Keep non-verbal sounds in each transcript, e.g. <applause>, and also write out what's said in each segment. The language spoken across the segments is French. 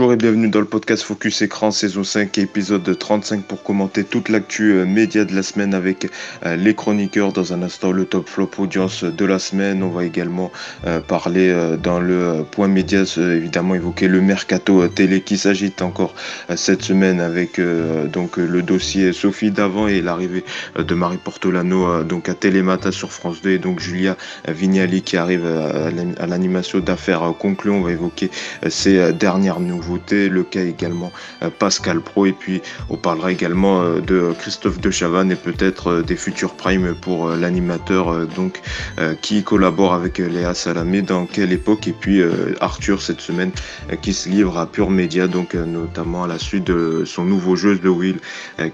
Bonjour et bienvenue dans le podcast Focus Écran saison 5 épisode 35 pour commenter toute l'actu euh, média de la semaine avec euh, les chroniqueurs. Dans un instant le top flop audience de la semaine. On va également euh, parler dans le point média évidemment évoquer le mercato télé qui s'agite encore cette semaine avec donc le dossier Sophie Davant et l'arrivée de Marie Portolano donc à Télémata sur France 2 et donc Julia Vignali qui arrive à l'animation d'affaires conclues. On va évoquer ces dernières le cas également euh, Pascal Pro, et puis on parlera également euh, de Christophe de Chavannes et peut-être euh, des futurs primes pour l'animateur donc qui collabore avec Léa Salamé, dans quelle époque, et puis Arthur cette semaine qui se livre à Pure Média, donc notamment à la suite de son nouveau jeu de Will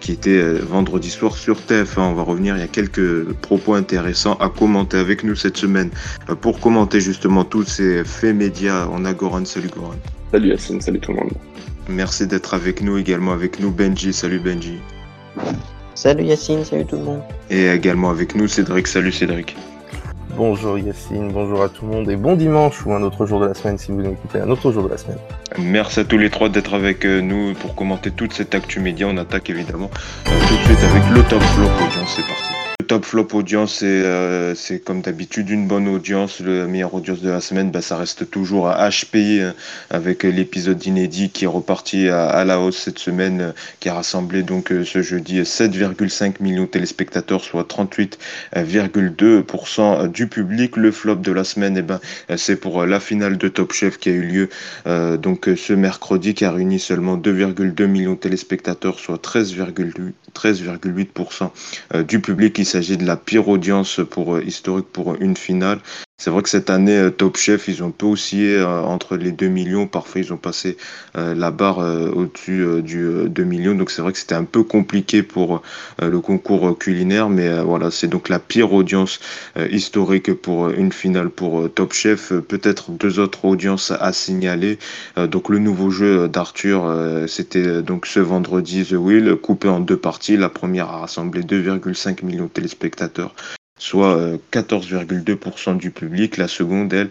qui était vendredi soir sur TF1. On va revenir, il y a quelques propos intéressants à commenter avec nous cette semaine pour commenter justement tous ces faits médias. On a Goran, salut Goran. Salut Yacine, salut tout le monde. Merci d'être avec nous, également avec nous Benji. Salut Benji. Salut Yacine, salut tout le monde. Et également avec nous Cédric. Salut Cédric. Bonjour Yacine, bonjour à tout le monde et bon dimanche ou un autre jour de la semaine si vous nous écoutez un autre jour de la semaine. Merci à tous les trois d'être avec euh, nous pour commenter toute cette actu média. On attaque évidemment tout de suite avec le top flop audience. C'est parti top flop audience, euh, c'est comme d'habitude une bonne audience. Le meilleur audience de la semaine, bah, ça reste toujours à HPI hein, avec l'épisode inédit qui est reparti à, la hausse cette semaine, euh, qui a rassemblé donc euh, ce jeudi 7,5 millions de téléspectateurs, soit 38,2% du public. Le flop de la semaine, eh ben, c'est pour la finale de Top Chef qui a eu lieu donc ce mercredi, qui a réuni seulement 2,2 millions de téléspectateurs, soit 13,8% du public. Il s'agit de la pire audience pour, euh, historique pour une finale. C'est vrai que cette année, euh, Top Chef, ils ont peu oscillé euh, entre les 2 millions. Parfois, ils ont passé euh, la barre au-dessus du 2 millions. Donc, c'est vrai que c'était un peu compliqué pour le concours culinaire. Mais voilà, c'est donc la pire audience historique pour une finale pour Top Chef. Peut-être deux autres audiences à signaler. donc, le nouveau jeu d'Arthur, c'était donc ce vendredi The Wheel, coupé en deux parties. La première a rassemblé 2,5 millions de téléspectateurs soit 14,2% euh, du public. La seconde, elle,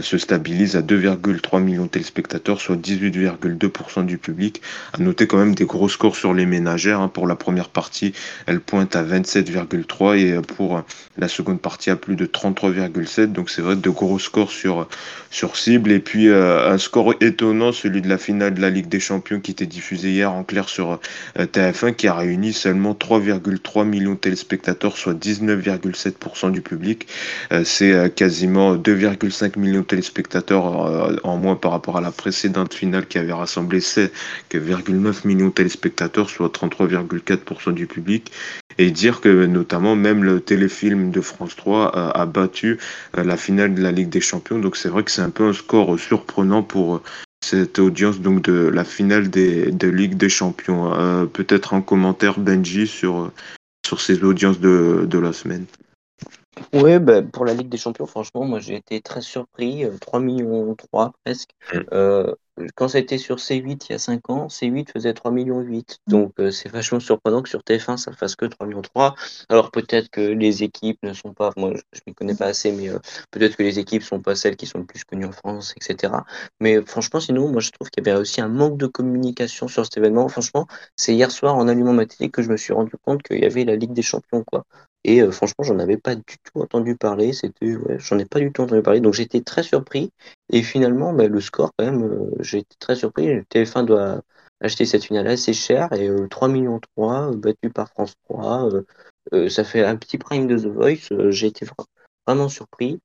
se stabilise à 2,3 millions de téléspectateurs, soit 18,2% du public. À noter quand même des gros scores sur les ménagères. Hein. Pour la première partie, elle pointe à 27,3 et euh, pour la seconde partie à plus de 33,7. Donc c'est vrai de gros scores sur, sur cible. Et puis un score étonnant, celui de la finale de la Ligue des Champions qui était diffusé hier en clair sur TF1, qui a réuni seulement 3,3 millions de téléspectateurs, soit 19,7% du public. Euh, c'est euh, quasiment 2,5 millions téléspectateurs euh, en moins par rapport à la précédente finale qui avait rassemblé 7,9 millions de téléspectateurs, soit 33,4% du public. Et dire que notamment même le téléfilm de France 3 a battu la finale de la Ligue des Champions. Donc c'est vrai que c'est un peu un score surprenant pour cette audience donc de la finale des, de Ligue des Champions. Peut-être un commentaire Benji sur, sur ces audiences de, de la semaine. Oui, bah, pour la Ligue des Champions, franchement, moi j'ai été très surpris. 3 euh, millions 3 presque. Mm. Euh, quand ça a été sur C8 il y a 5 ans, C8 faisait 3 millions 8. Donc euh, c'est vachement surprenant que sur TF1 ça fasse que 3 millions 3. Alors peut-être que les équipes ne sont pas, moi je ne m'y connais pas assez, mais peut-être que les équipes ne sont pas celles qui sont le plus connues en France, etc. Mais franchement, sinon, moi je trouve qu'il y avait aussi un manque de communication sur cet événement. Franchement, c'est hier soir en allumant ma télé que je me suis rendu compte qu'il y avait la Ligue des Champions, quoi. Et euh, franchement, j'en avais pas du tout entendu parler. C'était, j'en ai pas du tout entendu parler. Donc j'étais très surpris. Et finalement, bah, le score, quand même, euh, j'ai très surpris. TF1 doit acheter cette finale assez cher et 3 euh, millions 3 battu par France 3. ça fait un petit prime de The Voice. j'ai été vraiment surpris.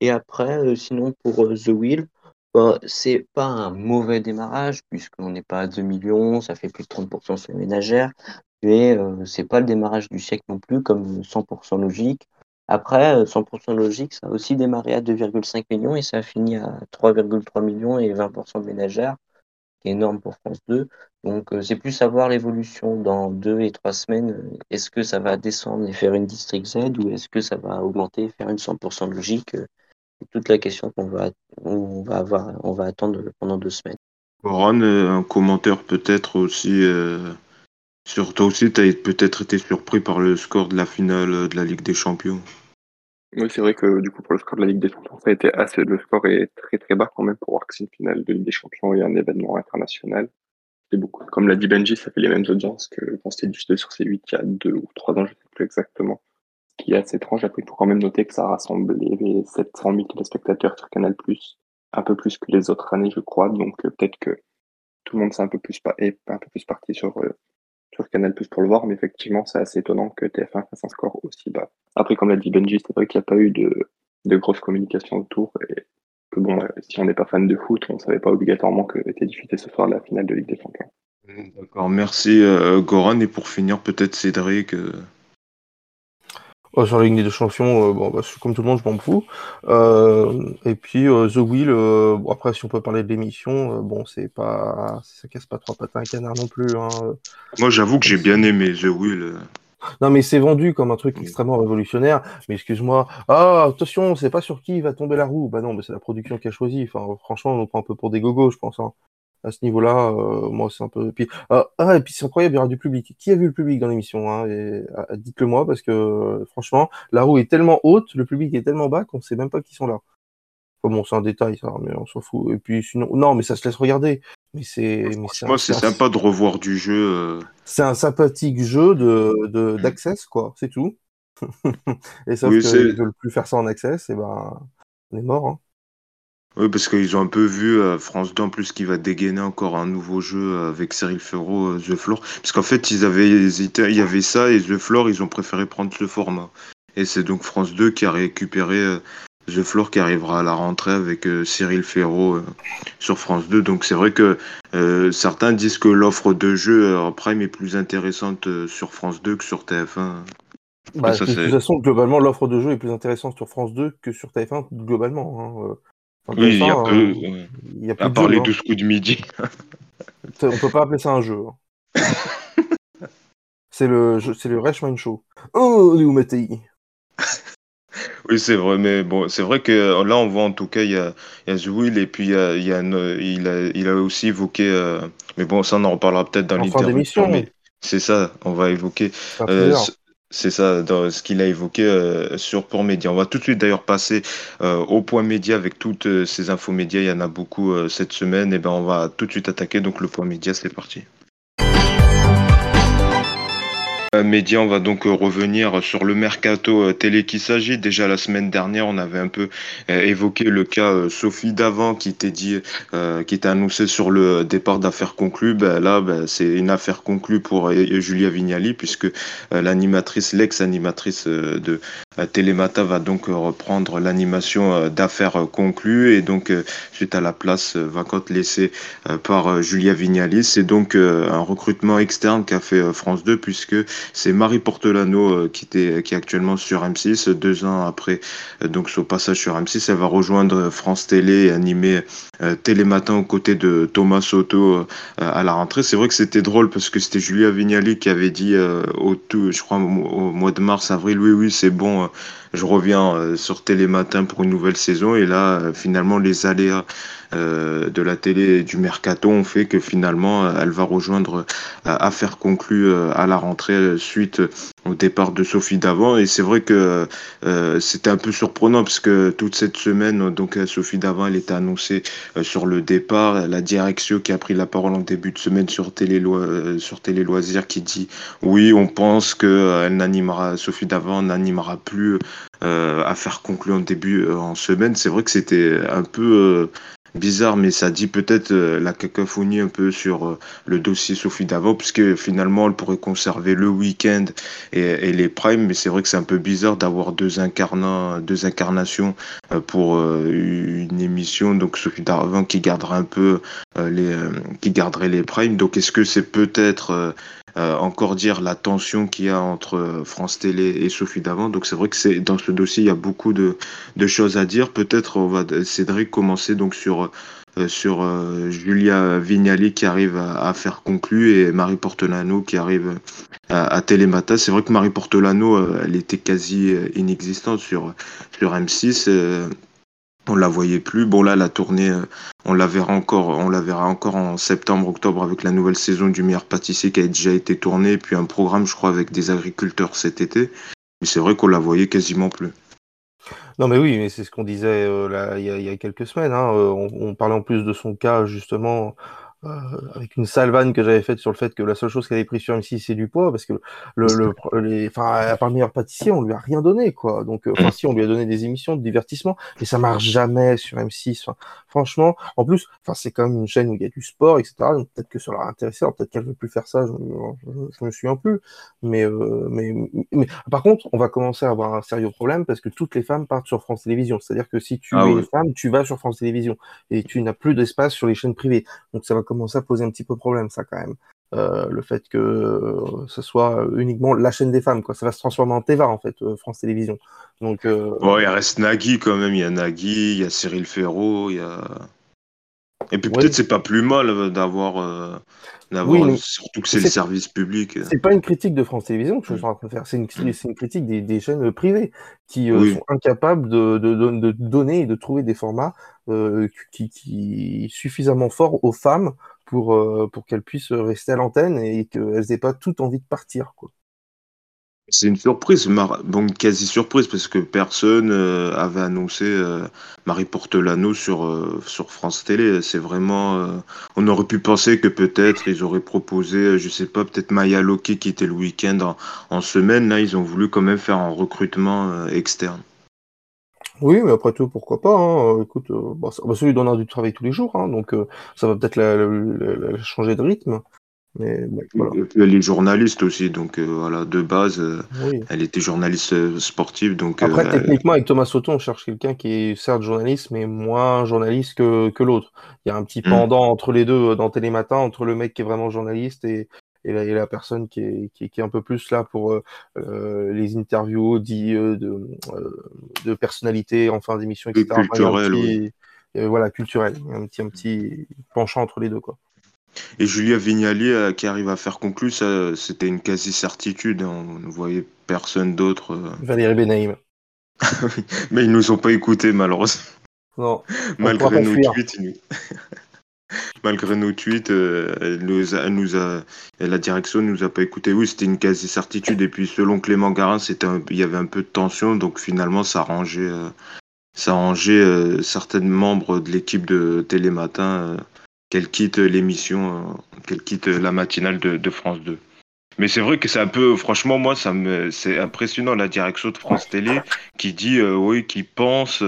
Et après, sinon pour The Wheel, bah, c'est pas un mauvais démarrage puisqu'on n'est pas à 2 millions, ça fait plus de 30% sur les ménagères mais euh, c'est pas le démarrage du siècle non plus, comme 100% logique. Après, 100% euh, logique, ça a aussi démarré à 2,5 millions et ça a fini à 3,3 millions et 20% de ménagères, qui est énorme pour France 2. Donc, euh, c'est plus savoir l'évolution dans deux et trois semaines. Est-ce que ça va descendre et faire une District Z ou est-ce que ça va augmenter et faire une 100% logique? C'est toute la question qu'on va, on va avoir, on va attendre pendant deux semaines. Ron, un commentaire peut-être aussi sur toi aussi, tu as peut-être été surpris par le score de la finale de la Ligue des Champions. Oui, c'est vrai que du coup, pour le score de la Ligue des Champions, ça a été assez. Le score est très très bas quand même pour voir que c'est une finale de Ligue des Champions et un événement international. C'est beaucoup. Comme l'a dit Benji, ça fait les mêmes audiences que quand c'était diffusé sur C8 il y a deux ou trois ans, je ne sais plus exactement. Ce qui est assez étrange. Après, il faut quand même noter que ça a rassemblé 700 000 téléspectateurs sur Canal+, un peu plus que les autres années, je crois. Donc euh, peut-être que tout le monde s'est un peu plus un peu plus parti sur euh, sur Canal Plus pour le voir, mais effectivement, c'est assez étonnant que TF1 fasse un score aussi bas. Après, comme l'a dit Benji, c'est vrai qu'il n'y a pas eu de, de grosse communication autour et que bon, euh, si on n'est pas fan de foot, on ne savait pas obligatoirement que était diffusé ce soir la finale de Ligue des Champions. D'accord, merci euh, Goran. Et pour finir, peut-être Cédric. Euh... Oh, sur la Ligue des Champions, euh, bon, bah, comme tout le monde, je m'en fous. Euh, et puis euh, The Wheel, bon, après, si on peut parler de l'émission, bon, c'est pas, ça casse pas trois pattes à un canard non plus. Hein. Moi, j'avoue que j'ai bien aimé The Wheel. Non, mais c'est vendu comme un truc extrêmement révolutionnaire. Mais excuse-moi, ah, attention, c'est pas sur qui va tomber la roue. Bah non, mais c'est la production qui a choisi. Enfin, franchement, on prend un peu pour des gogos, je pense. Hein à ce niveau-là, euh, moi, c'est un peu. Puis, ah, ah, et puis c'est incroyable, il y aura du public. Qui a vu le public dans l'émission hein, ah, Dites-le moi, parce que franchement, la roue est tellement haute, le public est tellement bas qu'on ne sait même pas qui sont là. bon, c'est un détail, ça, mais on s'en fout. Et puis sinon, non, mais ça se laisse regarder. Mais c'est. Moi, c'est sympa de revoir du jeu. Euh. C'est un sympathique jeu de mm. d'access, quoi. C'est tout. <laughs> et sauf oui, qu'ils veulent plus faire ça en access, et ben, on est mort. Hein. Oui, parce qu'ils ont un peu vu euh, France 2 en plus qui va dégainer encore un nouveau jeu euh, avec Cyril Ferraud, euh, The Floor. Parce qu'en fait, ils avaient hésité, il y avait ça et The Floor, ils ont préféré prendre ce format. Et c'est donc France 2 qui a récupéré The Floor qui arrivera à la rentrée avec Cyril Ferraud sur France 2. Donc c'est vrai que certains disent que l'offre de jeu en Prime est plus intéressante sur France 2 que sur TF1. Bah, de toute façon, globalement, l'offre de jeu est plus intéressante sur France 2 que sur TF1, globalement. Hein oui, il y a peu. Euh, y a à part les 12 coups de midi. On peut pas appeler ça un jeu. Hein. <laughs> c'est le, c'est le Reichmann Show. Oh, Léo Mattei? <laughs> Oui, c'est vrai, mais bon, c'est vrai que euh, là, on voit en tout cas, il y a, il y a Zouil et puis il, y a, il, y a il, a, il a aussi évoqué, euh, mais bon, ça, on en reparlera peut-être dans l'interview. C'est ça, on va évoquer. C'est ça, dans ce qu'il a évoqué euh, sur Port Média. On va tout de suite d'ailleurs passer euh, au point média avec toutes euh, ces infos médias. Il y en a beaucoup cette semaine. Et ben on va tout de suite attaquer. Donc le point média, c'est parti. Média, on va donc euh, revenir sur le mercato euh, télé qui s'agit. Déjà la semaine dernière, on avait un peu évoqué le cas Sophie Davant qui était dit, qui était annoncé sur le départ d'affaires conclues. Ben là, ben, c'est une affaire conclue pour Julia Vignali puisque l'animatrice, l'ex-animatrice de Télémata va donc reprendre l'animation d'affaires conclues et donc suite à la place vacante laissée par Julia Vignali, c'est donc un recrutement externe qu'a fait France 2 puisque c'est Marie Portelano euh, qui, est actuellement sur M6. Deux ans après euh, donc son passage sur M6, elle va rejoindre France Télé et animer euh, Télématin aux côtés de Thomas Soto à la rentrée. C'est vrai que c'était drôle parce que c'était Julia Vignali qui avait dit au tout, je crois au mois de mars, avril, oui, oui, c'est bon je reviens euh, sur Télématin pour une nouvelle saison. Et là euh, finalement les aléas euh, de la télé et du mercato ont fait que finalement elle va rejoindre affaire conclue à la rentrée suite au départ de Sophie Davant et c'est vrai que c'était un peu surprenant parce que toute cette semaine donc Sophie Davant elle était annoncée sur le départ la direction qui a pris la parole en début de semaine sur Télé Loisirs qui dit oui on pense que elle n'animera Sophie Davant n'animera plus euh, à faire conclure en début euh, en semaine. C'est vrai que c'était un peu euh, bizarre, mais ça dit peut-être la cacophonie un peu sur le dossier Sophie Davant, puisque finalement elle pourrait conserver le week-end et, les primes, mais c'est vrai que c'est un peu bizarre d'avoir deux, incarnations pour une émission. Donc Sophie Davant qui gardera un peu les, qui garderait les primes. Donc est-ce que c'est peut-être euh, encore dire la tension qu'il y a entre euh, France Télé et Sophie Davant. Donc c'est vrai que c'est dans ce dossier il y a beaucoup de, de choses à dire. Peut-être on va Cédric commencer donc sur euh, sur Julia Vignali qui arrive à, faire conclure et Marie Portolano qui arrive à, à Télémata. C'est vrai que Marie Portolano elle était quasi inexistante sur sur M6 on la voyait plus. Bon là, la tournée, euh, on la verra encore, on la verra encore en septembre, octobre avec la nouvelle saison du meilleur pâtissier qui a déjà été tournée, puis un programme, je crois, avec des agriculteurs cet été. Mais c'est vrai qu'on la voyait quasiment plus. Non, mais oui, mais c'est ce qu'on disait euh, il, y a, quelques semaines. Hein. Euh, on, parlait en plus de son cas, justement, euh, avec une salvanne que j'avais faite sur le fait que la seule chose qu'elle avait pris sur M6, c'est du poids, parce que le, le, les, enfin, à part meilleur pâtissier, on lui a rien donné, quoi. Donc, euh, enfin, mm. si, on lui a donné des émissions de divertissement, mais ça marche jamais sur M6. Franchement, en plus, enfin, c'est quand même une chaîne où il y a du sport, etc. Donc, peut-être que ça leur a intéressé, peut-être qu'elle veut plus faire ça, je, je, je me souviens plus. Mais, euh, mais, mais, par contre, on va commencer à avoir un sérieux problème parce que toutes les femmes partent sur France Télévisions. C'est-à-dire que si tu ah, es une femme, tu vas sur France Télévisions et tu n'as plus d'espace sur les chaînes privées. Donc, ça va commencer à poser un petit peu problème, ça, quand même. Euh, le fait que euh, ce soit uniquement la chaîne des femmes, quoi. Ça va se transformer en Teva, en fait, euh, France Télévisions. Donc, euh... bon, il reste Nagui, quand même. Il y a Nagui, il y a Cyril Ferraud, il y a... Et puis peut-être c'est pas plus mal d'avoir, euh, d'avoir oui, surtout que c'est le service public. C'est pas une critique de France Télévisions que je suis en train de faire, c'est une, une, critique des, des, chaînes privées qui oui. sont incapables de, de, de, de, donner et de trouver des formats euh, qui, qui suffisamment forts aux femmes pour, euh, pour qu'elles puissent rester à l'antenne et qu'elles n'aient pas toute envie de partir. C'est une surprise, donc quasi surprise, parce que personne euh, avait annoncé euh, Marie Portelano sur, euh, sur France Télé. C'est vraiment. On aurait pu penser que peut-être ils auraient proposé, je sais pas, peut-être Maya Loki qui était le week-end en, en, semaine. Là, ils ont voulu quand même faire un recrutement externe. Oui, mais après tout, pourquoi pas. Hein. Écoute, bah, ça, bah, celui donnera du travail tous les jours, hein, donc ça va peut-être la, la, la, changer de rythme. Mais, voilà. Elle est journaliste aussi, donc euh, voilà, de base, euh, oui. elle était journaliste euh, sportive. Donc, Après, euh, techniquement, avec Thomas Sauton, on cherche quelqu'un qui est certes journaliste, mais moins journaliste que, que l'autre. Il y a un petit mm. pendant entre les deux dans Télématin, entre le mec qui est vraiment journaliste et, et, la, et la personne qui est, qui, qui est un peu plus là pour les interviews dit, de, de personnalité en fin d'émission, etc. Culturel, petit, oui. voilà, culturel. Un petit, un petit penchant entre les deux, quoi. Et Julia Vignali euh, qui arrive à faire conclure, ça, c'était une quasi-certitude. Hein. On ne voyait personne d'autre. Euh... <laughs> Valérie Benaïm. Mais ils nous ont pas écoutés, malheureusement. Non. Malgré nos, tweets, nous... <laughs> Malgré nos tweets, euh, nous a, la direction ne nous a pas écoutés. Oui, c'était une quasi-certitude. Et puis, selon Clément Garin, il y avait un peu de tension. Donc, finalement, ça arrangeait, euh, euh, certains membres de l'équipe de Télématin qu'elle quitte l'émission, euh, qu'elle quitte la matinale de, France 2. Mais c'est vrai que c'est un peu, franchement, moi, ça me, c'est impressionnant la direction de France Télé qui dit, euh, oui, qui pense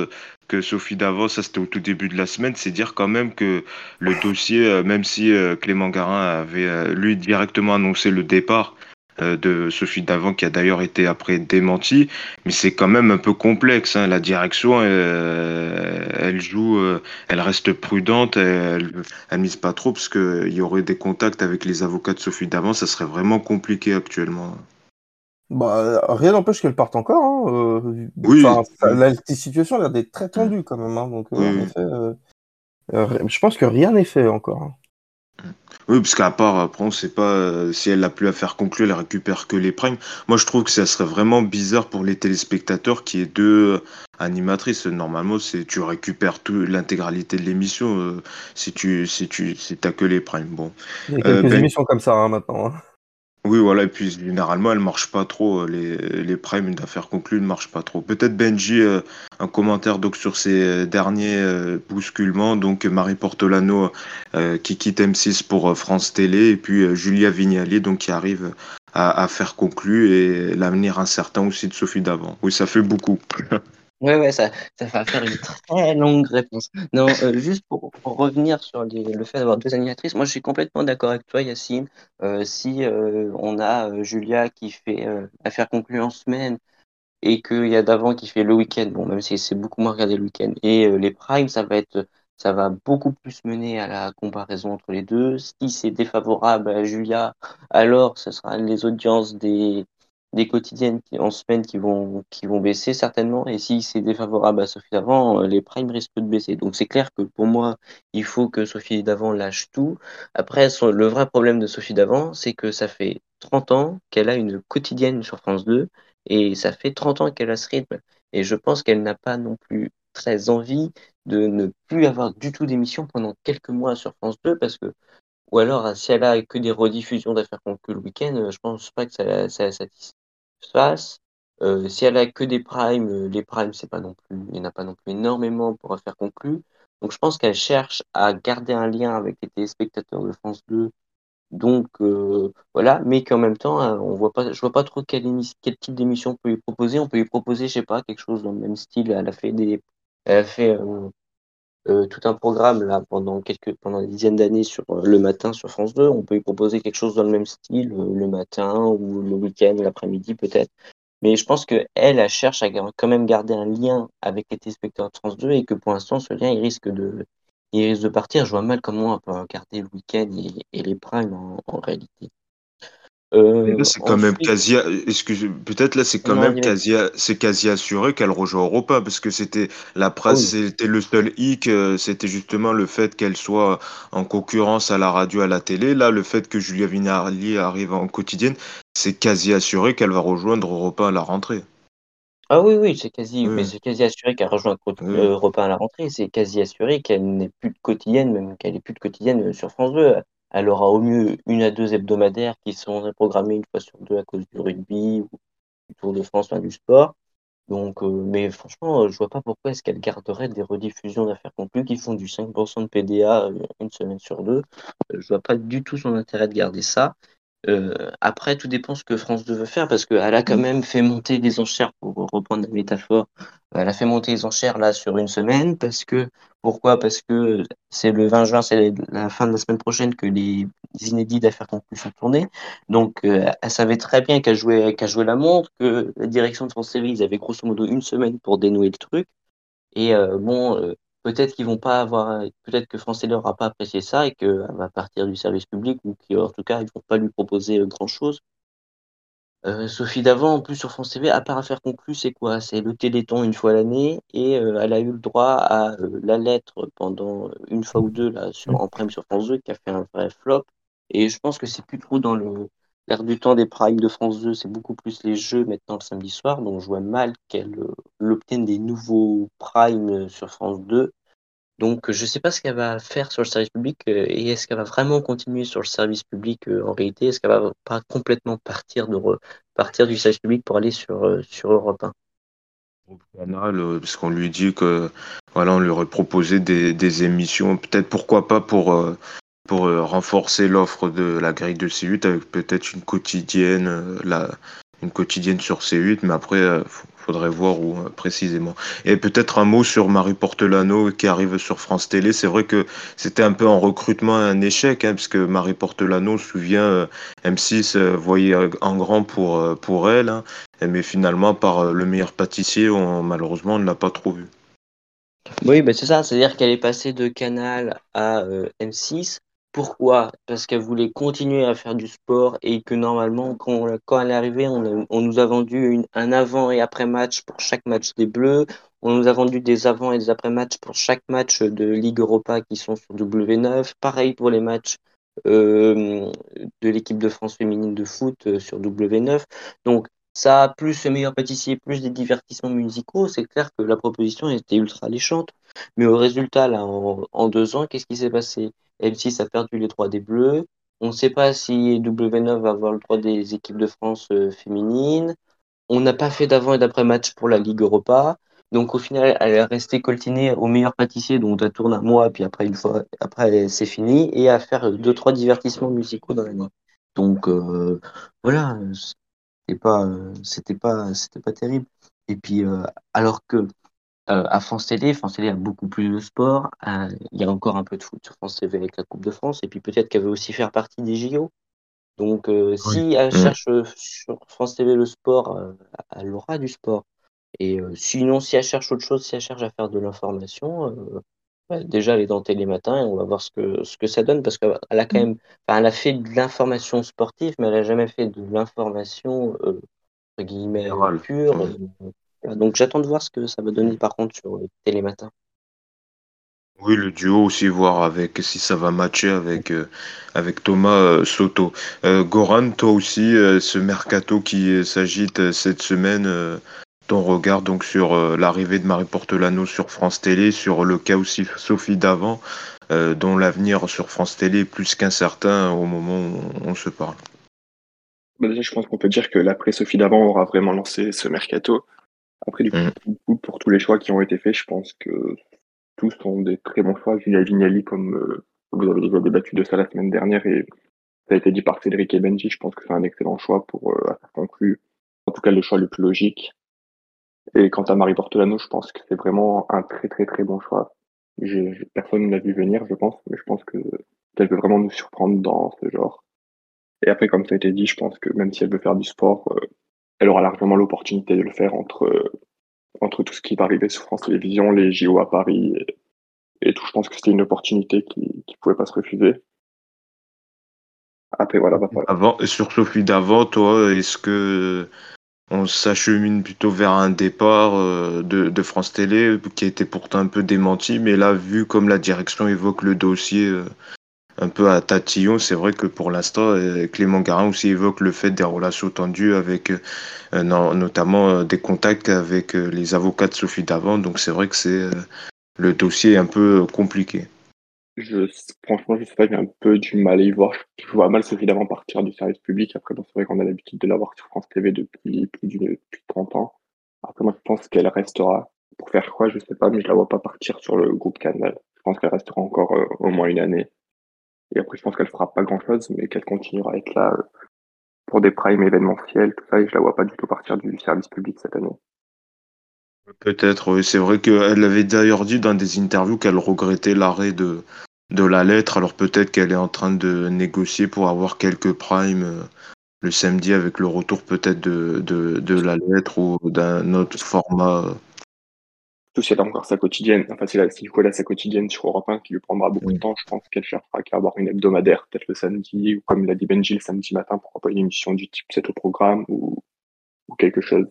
Sophie Davos, ça c'était au tout début de la semaine, c'est dire quand même que le dossier, euh, même si euh, Clément Garin avait euh, lui directement annoncé le départ, de Sophie Davant qui a d'ailleurs été après démenti, mais c'est quand même un peu complexe. Hein. La direction, elle, joue, elle reste prudente, elle, elle mise pas trop parce qu'il y aurait des contacts avec les avocats de Sophie Davant, ça serait vraiment compliqué actuellement. Bah, rien n'empêche qu'elle parte encore. Hein. Euh, oui. La, situation a l'air d'être très tendue quand même. Hein. Donc, oui. en effet, je pense que rien n'est fait encore. Hein. Oui, parce qu'à part, après, on sait pas euh, si elle n'a plus à faire conclure, elle récupère que les primes. Moi, je trouve que ça serait vraiment bizarre pour les téléspectateurs qui est deux animatrices. Normalement, c'est tu récupères tout l'intégralité de l'émission euh, si tu si tu si t'as que les primes. Bon. Il y a quelques euh, ben... émissions comme ça maintenant. Oui, voilà, et puis généralement, elle marche pas trop. Les, les primes d'affaires conclues ne marchent pas trop. Peut-être Benji, euh, un commentaire donc sur ces derniers euh, bousculements. Donc Marie Portolano euh, qui quitte M6 pour France Télé, et puis Julia Vignali donc qui arrive à, à faire conclure, et l'avenir incertain aussi de Sophie Davant. Oui, ça fait beaucoup. <laughs> Ouais, ouais, ça, ça va faire une très longue réponse. Non, euh, juste pour, revenir sur les, le fait d'avoir deux animatrices, moi je suis complètement d'accord avec toi, Yacine. Euh, si euh, on a Julia qui fait affaire conclue en semaine et qu'il y a d'avant qui fait le week-end, bon, même si c'est beaucoup moins regardé le week-end, et les primes, ça va être ça va beaucoup plus mener à la comparaison entre les deux. Si c'est défavorable à Julia, alors ce sera les audiences des, des quotidiennes en semaine qui vont, qui vont baisser certainement. Et si c'est défavorable à Sophie Davant, euh, les primes risquent de baisser. Donc c'est clair que pour moi, il faut que Sophie Davant lâche tout. Après, le vrai problème de Sophie Davant, c'est que ça fait 30 ans qu'elle a une quotidienne sur France 2 et ça fait 30 ans qu'elle a ce rythme. Et je pense qu'elle n'a pas non plus très envie de ne plus avoir du tout d'émission pendant quelques mois sur France 2 parce que ou alors si elle a que des rediffusions d'affaires conclues le week-end, je pense pas que ça, ça, ça fasse. Euh, si elle a que des primes, euh, les primes, c'est pas non plus, il n'y en a pas non plus énormément pour faire conclure. Donc je pense qu'elle cherche à garder un lien avec les téléspectateurs de France 2. Donc euh, voilà, mais qu'en même temps, on voit pas, je vois pas trop quel, quel type d'émission on peut lui proposer. On peut lui proposer, je sais pas, quelque chose dans le même style. Elle a fait des, elle a fait tout un programme là pendant quelques, pendant des dizaines d'années sur le matin sur France 2. On peut lui proposer quelque chose dans le même style le matin ou le week-end, l'après-midi peut-être. Mais je pense qu'elle, elle cherche à quand même garder un lien avec les téléspectateurs de France 2 et que pour l'instant, ce lien, il risque de, il risque de partir. Je vois mal comment on peut garder le week-end et, les primes en réalité. Euh, c'est quand même quasi, excuse, peut-être là c'est quand même quasi, c'est quasi assuré qu'elle rejoint Europa parce que c'était la presse, c'était le seul hic, euh, c'était justement le fait qu'elle soit en concurrence à la radio, à la télé. Là, le fait que Julia Vinarli arrive en quotidienne, c'est quasi assuré qu'elle va rejoindre Europa à la rentrée. Ah oui, oui, c'est quasi, mais c'est quasi assuré qu'elle rejoint Europa à la rentrée. C'est quasi assuré qu'elle n'est plus de quotidienne, même qu'elle n'est plus de quotidienne sur France 2 elle aura au mieux une à deux hebdomadaires qui sont programmés une fois sur deux à cause du rugby ou du Tour de France, du sport. Donc, euh, mais franchement, je vois pas pourquoi est-ce qu'elle garderait des rediffusions d'affaires conclues qui font du 5% de PDA euh, une semaine sur deux. Euh, je vois pas du tout son intérêt de garder ça. Après, tout dépend ce que France 2 veut faire parce qu'elle a quand même fait monter les enchères, pour reprendre la métaphore, elle a fait monter les enchères là sur une semaine parce que pourquoi? Parce que c'est le 20 juin, c'est la fin de la semaine prochaine que les inédits d'affaires conclues sont tournés. Donc, euh, elle savait très bien qu'elle jouait, qu'elle jouait la montre, que la direction de France TV, ils avaient grosso modo une semaine pour dénouer le truc. Et euh, bon, euh, peut-être qu'ils vont pas avoir, peut-être que France Télé n'aura pas apprécié ça et qu'elle va partir du service public ou qu'en tout cas, ils vont pas lui proposer grand-chose. Euh, Sophie Davant, en plus sur France TV, à part à faire conclure, c'est quoi? C'est le Téléthon une fois l'année et euh, elle a eu le droit à euh, la lettre pendant une fois ou deux là, sur, en prime sur France 2 qui a fait un vrai flop. Et je pense que c'est plus trop dans le l'air du temps des primes de France 2, c'est beaucoup plus les jeux maintenant le samedi soir. Donc je vois mal qu'elle obtienne des nouveaux primes sur France 2 donc, je ne sais pas ce qu'elle va faire sur le service public euh, et est-ce qu'elle va vraiment continuer sur le service public euh, en réalité? Est-ce qu'elle va pas complètement partir, de partir du service public pour aller sur, euh, sur Europe 1 parce qu'on lui dit que voilà, on lui aurait proposé des, émissions, peut-être pourquoi pas pour, pour renforcer l'offre de la grille de C8 avec peut-être une quotidienne, la, une quotidienne sur C8, mais après, faudrait voir où euh, précisément. Et peut-être un mot sur Marie Portelano qui arrive sur France Télé. C'est vrai que c'était un peu en recrutement un échec, hein, parce que Marie Portelano, se souvient, euh, M6 euh, voyait en grand pour, pour elle, hein. mais finalement, par le meilleur pâtissier, on, malheureusement, on ne l'a pas trop vu. Oui, ben c'est ça, c'est-à-dire qu'elle est passée de Canal à M6 pourquoi? Parce qu'elle voulait continuer à faire du sport et que normalement, quand, elle est arrivée, on, nous a vendu un avant et après match pour chaque match des Bleus. On nous a vendu des avant et des après matchs pour chaque match de Ligue Europa qui sont sur W9. Pareil pour les matchs euh, de l'équipe de France féminine de foot euh, sur W9. Donc, ça, plus le meilleur pâtissier, plus des divertissements musicaux, c'est clair que la proposition était ultra alléchante. Mais au résultat, là, en deux ans, qu'est-ce qui s'est passé? M6 a perdu les droits des Bleus. On ne sait pas si W9 va avoir le droit des équipes de France euh, féminines. On n'a pas fait d'avant et d'après-match pour la Ligue Europa. Donc au final, elle est restée coltinée au meilleur pâtissier, donc elle tourne un mois, puis après une fois, après c'est fini, et à faire deux trois divertissements musicaux dans l'année. Donc euh, voilà, c'était pas, c'était pas, c'était pas terrible. Et puis euh, alors que euh, à France Télé, France Télé a beaucoup plus de sport. Euh, il y a encore un peu de foot sur France TV avec la Coupe de France. Et puis peut-être qu'elle veut aussi faire partie des JO. Donc euh, si elle mm. cherche sur France TV le sport, elle aura du sport. Et sinon, si elle cherche autre chose, si elle cherche à faire de l'information, bah, déjà elle est dans Télématin et on va voir ce que, ce que ça donne parce qu'elle a quand mm. même, elle a fait de l'information sportive, mais elle n'a jamais fait de l'information entre guillemets pure. Mm. Donc j'attends de voir ce que ça va donner par contre sur euh, Télématin. Oui, le duo aussi, voir avec si ça va matcher avec, euh, avec Thomas euh, Soto. Goran, toi aussi, ce mercato qui s'agite cette semaine, ton regard donc sur l'arrivée de Marie Portelano sur France Télé, sur le cas aussi Sophie Davant, dont l'avenir sur France Télé est plus qu'incertain au moment où on se parle. Bah, déjà, je pense qu'on peut dire que l'après Sophie d'avant aura vraiment lancé ce mercato. Après, du Mm. coup, pour tous les choix qui ont été faits, je pense que tous sont des très bons choix. Julia Vignali, comme euh, vous avez déjà débattu de ça la semaine dernière, et ça a été dit par Cédric et Benji, je pense que c'est un excellent choix pour euh, conclure. En tout cas, le choix le plus logique. Et quant à Marie Portolano, je pense que c'est vraiment un très très très bon choix. Personne ne l'a vu venir, je pense, mais je pense que qu'elle peut vraiment nous surprendre dans ce genre. Et après, comme ça a été dit, je pense que même si elle veut faire du sport, euh, elle aura largement l'opportunité de le faire entre, tout ce qui va arriver sur France Télévisions, les JO à Paris et, tout. Je pense que c'était une opportunité qui ne pouvait pas se refuser. Après, voilà, va falloir- Avant, sur Sophie d'avant, toi, est-ce que on s'achemine plutôt vers un départ euh, de, de France Télé qui a été pourtant un peu démenti, mais là, vu comme la direction évoque le dossier euh, un peu à tatillon, c'est vrai que pour l'instant, euh, Clément Garin aussi évoque le fait des relations tendues avec euh, notamment euh, des contacts avec les avocats de Sophie d'avant, donc c'est vrai que c'est le dossier est un peu compliqué. Je, franchement, je sais pas, j'ai un peu du mal à y voir. Je vois mal Sophie d'avant partir du service public. Après, c'est vrai qu'on a l'habitude de l'avoir sur France TV depuis plus depuis 30 ans. Après, moi, je pense qu'elle restera. Pour faire quoi, je sais pas, mais je la vois pas partir sur le groupe Canal. Je pense qu'elle restera encore au moins une année. Et après, je pense qu'elle fera pas grand chose, mais qu'elle continuera à être là euh, pour des primes événementiels, tout ça, et je la vois pas du tout partir du service public cette année. Peut-être, oui. C'est vrai qu'elle avait d'ailleurs dit dans des interviews qu'elle regrettait l'arrêt de, de la lettre. Alors peut-être qu'elle est en train de négocier pour avoir quelques primes euh, le samedi avec le retour peut-être de, de, de la lettre ou d'un autre format. Euh. Surtout si elle a encore sa quotidienne, enfin si, elle si elle a sa quotidienne sur Europe 1 qui lui prendra beaucoup Oui. de temps, je pense qu'elle cherchera qu'à avoir une hebdomadaire, peut-être le samedi, ou comme l'a dit Benji, le samedi matin, pourquoi pas une émission du type C'est au programme, ou, ou quelque chose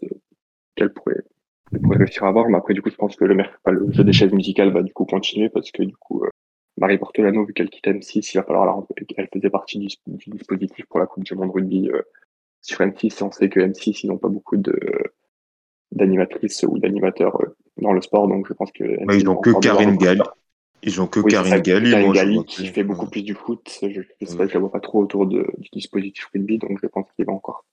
qu'elle pourrait, qu'elle pourrait réussir à avoir. Mais après, du coup, je pense que le, enfin, le jeu des chaises musicales va du coup continuer, parce que du coup, euh, Marie Portolano, vu qu'elle quitte M6, il va falloir la remplir. Elle faisait partie du, du dispositif pour la Coupe du Monde Rugby euh, sur M6, et on sait que M6, ils n'ont pas beaucoup de d'animatrices ou d'animateurs euh, dans le sport, donc je pense que Bah, ils M6 ont va que Karine. Galli. Ils ont que Oui, Karine Galli. Karine qui fait beaucoup plus du foot. Je, je sais pas, je la vois pas trop autour de, du dispositif rugby, donc je pense qu'il va encore,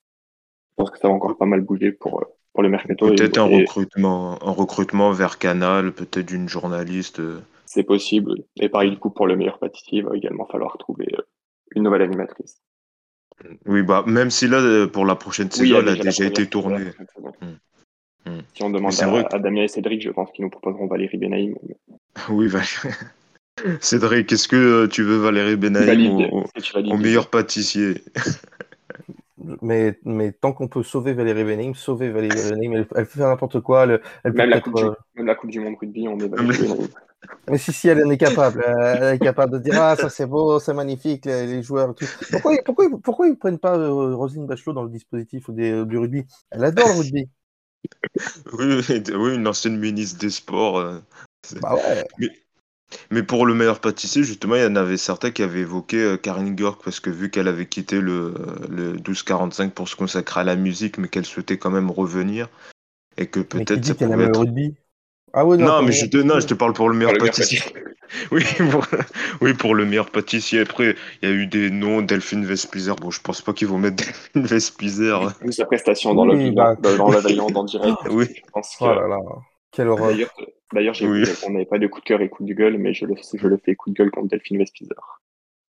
je pense que ça va encore pas mal bouger pour, euh, pour le mercato. Peut-être un et recrutement, un recrutement vers Canal, peut-être d'une journaliste. euh. C'est possible. Et pareil, du coup, pour le meilleur pâtissier, il va également falloir trouver une nouvelle animatrice. Oui, bah, même si là, pour la prochaine Oui, saison, elle a déjà été tournée. Hmm. Si on demande à, que- à Damien et Cédric, je pense qu'ils nous proposeront Valérie Benaïm. <laughs> Oui, Valérie. <laughs> Cédric, est-ce que euh, tu veux Valérie Benaïm au, au- meilleur pâtissier? <laughs> Mais, mais tant qu'on peut sauver Valérie Benaim, sauver Valérie Benaim, elle, elle peut faire n'importe quoi. Elle, elle peut même la, peut-être. coupe du, euh, même la Coupe du Monde rugby, on est Valérie Benaïm. Mais si, si, elle en est capable. Elle est capable de dire Ah, ça c'est beau, c'est magnifique, les, les joueurs. Tout. Pourquoi, pourquoi, pourquoi ils ne prennent pas euh, Roselyne Bachelot dans le dispositif des- du rugby? Elle adore le rugby. Oui, oui, une ancienne ministre des Sports. euh, Bah ouais. Mais pour le meilleur pâtissier, justement, il y en avait certains qui avaient évoqué euh, Karine Gork, parce que vu qu'elle avait quitté le, le 1245 pour se consacrer à la musique, mais qu'elle souhaitait quand même revenir, et que peut-être ça pouvait être... rugby? Ah oui, non, Non, pour mais je te, non, je te parle pour le Pour meilleur le meilleur pâtissier. <laughs> Oui, pour, oui, pour le meilleur pâtissier. Après, il y a eu des noms, Delphine Vespizer. Bon, je pense pas qu'ils vont mettre <laughs> Delphine Vespizer. Sa prestation dans, Oui, le, bah. dans, Island <laughs> en direct, Oui. je pense que Oh là là, quelle horreur. D'ailleurs, Oui. on n'avait pas de coup de cœur et coup de gueule, mais je le, je le fais coup de gueule contre Delphine Vespizer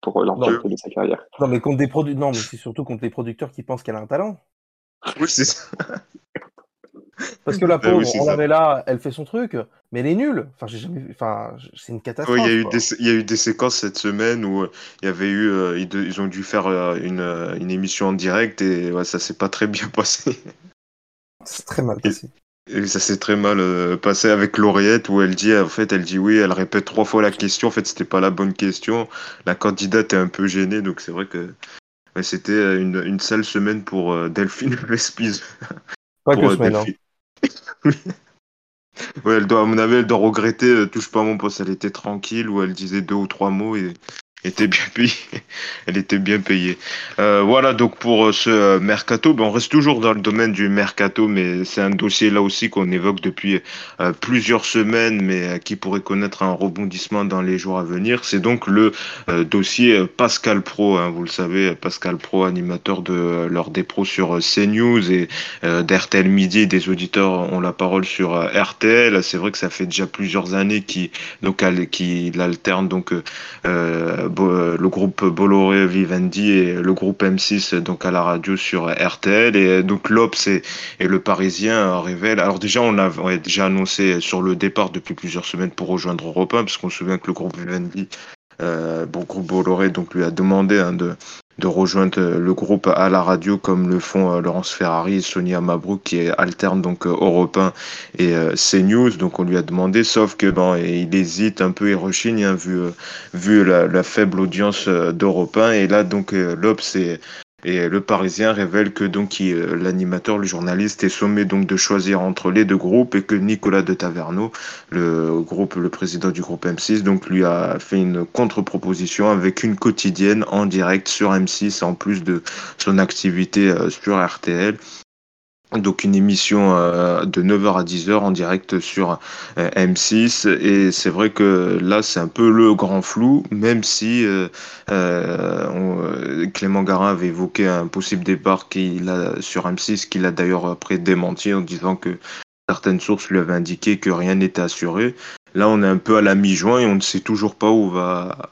pour l'entièreté de sa carrière. Non, mais contre des produ- non, mais c'est surtout contre les producteurs qui pensent qu'elle a un talent. Oui, c'est ça. Parce que la oui, pauvre, c'est on l'avait là, elle fait son truc, mais elle est nulle. Enfin, j'ai jamais. Enfin, c'est une catastrophe. Il y a eu des, il y a eu des séquences cette semaine où euh, il y avait eu, euh, ils, de- ils ont dû faire euh, une, une émission en direct et ouais, ça s'est pas très bien <laughs> passé. C'est très mal passé. Et ça s'est très mal euh, passé avec Lauriette où elle dit, en fait, elle dit oui, elle répète trois fois la question. En fait, c'était pas la bonne question. La candidate est un peu gênée, donc c'est vrai que ouais, c'était une, une sale semaine pour Delphine <laughs> Vespizer. Pas pour, que semaine. hein. Delphine. Ouais, elle doit, à mon avis, elle doit regretter euh, touche pas mon poste. Elle était tranquille ou elle disait deux ou trois mots et était bien <laughs> payée. Elle était bien payée. Euh, voilà donc pour euh, ce euh, mercato. Ben, on reste toujours dans le domaine du mercato, mais c'est un dossier là aussi qu'on évoque depuis plusieurs semaines, mais qui pourrait connaître un rebondissement dans les jours à venir. C'est donc le dossier Pascal Pro. hein. vous le savez, Pascal Pro, animateur de l'heure des pros sur CNews et d'RTL Midi. Des auditeurs ont la parole sur RTL. C'est vrai que ça fait déjà plusieurs années qu'il qu'il alterne donc le groupe Bolloré Vivendi et le groupe M6 donc à la radio sur RTL et euh, donc l'Obs et, le Parisien euh, révèlent. Alors déjà on avait déjà annoncé sur le départ depuis plusieurs semaines pour rejoindre Europe 1 parce qu'on se souvient que le groupe Vivendi bon, groupe Bolloré donc lui a demandé hein, de de rejoindre euh, le groupe à la radio comme le font euh, Laurence Ferrari et Sonia Mabrouk qui alternent donc euh, Europe 1 et euh, CNews. Donc on lui a demandé sauf que bon il hésite un peu et rechigne hein, vu euh, vu la, la faible audience euh, d'Europe 1 et là donc euh, l'Obs et et le Parisien révèle que donc euh, l'animateur, le journaliste est sommé donc de choisir entre les deux groupes et que Nicolas de Taverneau, le groupe, le président du groupe M6, donc lui a fait une contre-proposition avec une quotidienne en direct sur M6 en plus de son activité euh, sur RTL. Donc une émission euh, de 9h à 10h en direct sur euh, M6 et c'est vrai que là c'est un peu le grand flou même si euh, euh, euh, Clément Garin avait évoqué un possible départ qu'il a sur M6 qu'il a d'ailleurs après démenti en disant que certaines sources lui avaient indiqué que rien n'était assuré. Là on est un peu à la mi-juin et on ne sait toujours pas où va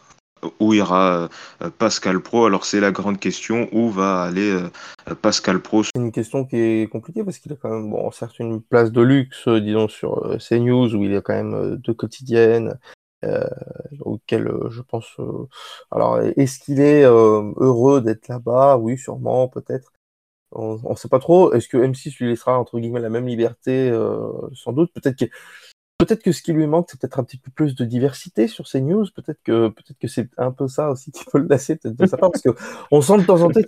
où ira euh, Pascal Pro. Alors c'est la grande question où va aller euh, Pascal Pro C'est une question qui est compliquée parce qu'il a quand même, bon, certes une place de luxe, euh, disons, sur CNews, où il a quand même deux quotidiennes, euh, euh, je pense. Alors, est-ce qu'il est heureux d'être là-bas? Oui, sûrement, peut-être. On ne sait pas trop. Est-ce que M6 lui laissera, entre guillemets, la même liberté? Sans doute? Peut-être peut-être que ce qui lui manque, c'est peut-être un petit peu plus de diversité sur CNews. Peut-être que, peut-être que c'est un peu ça aussi qui peut le lasser, peut-être de sa part, parce que on sent de temps en temps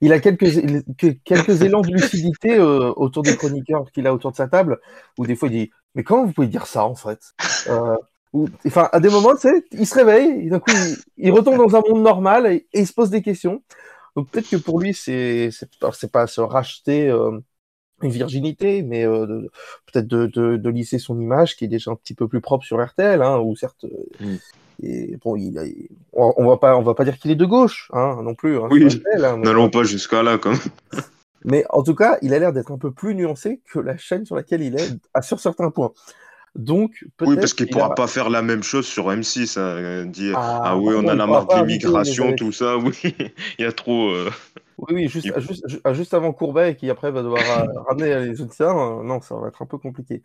qu'il a quelques, que- quelques élans de lucidité euh, autour des chroniqueurs qu'il a autour de sa table, où des fois il dit Mais comment vous pouvez dire ça en fait? Euh, ou, Enfin, à des moments, tu sais, il se réveille, d'un coup, il, retombe dans un monde normal et, et il se pose des questions. Donc peut-être que pour lui, c'est c'est pas se racheter euh, une virginité, mais euh, peut-être de, de, de lisser son image qui est déjà un petit peu plus propre sur RTL, hein, où certes. euh, Mm. Et bon, il a, on, on va pas, on va pas dire qu'il est de gauche, hein, non plus. Hein, Oui. hein, N'allons pas jusqu'à là même. mais en tout cas, il a l'air d'être un peu plus nuancé que la chaîne sur laquelle il est, à- sur certains points. Donc. Oui, parce qu'il qu'il pourra a- pas faire la même chose sur M6. hein, euh, dire Ah, ah, oui, on a inviter l'immigration, les- tout ça. <laughs> Oui, il y a trop. euh, Oui, oui, juste, Il- juste, ju- juste avant Courbet, qui après va devoir euh, <laughs> ramener les euh, non, ça va être un peu compliqué.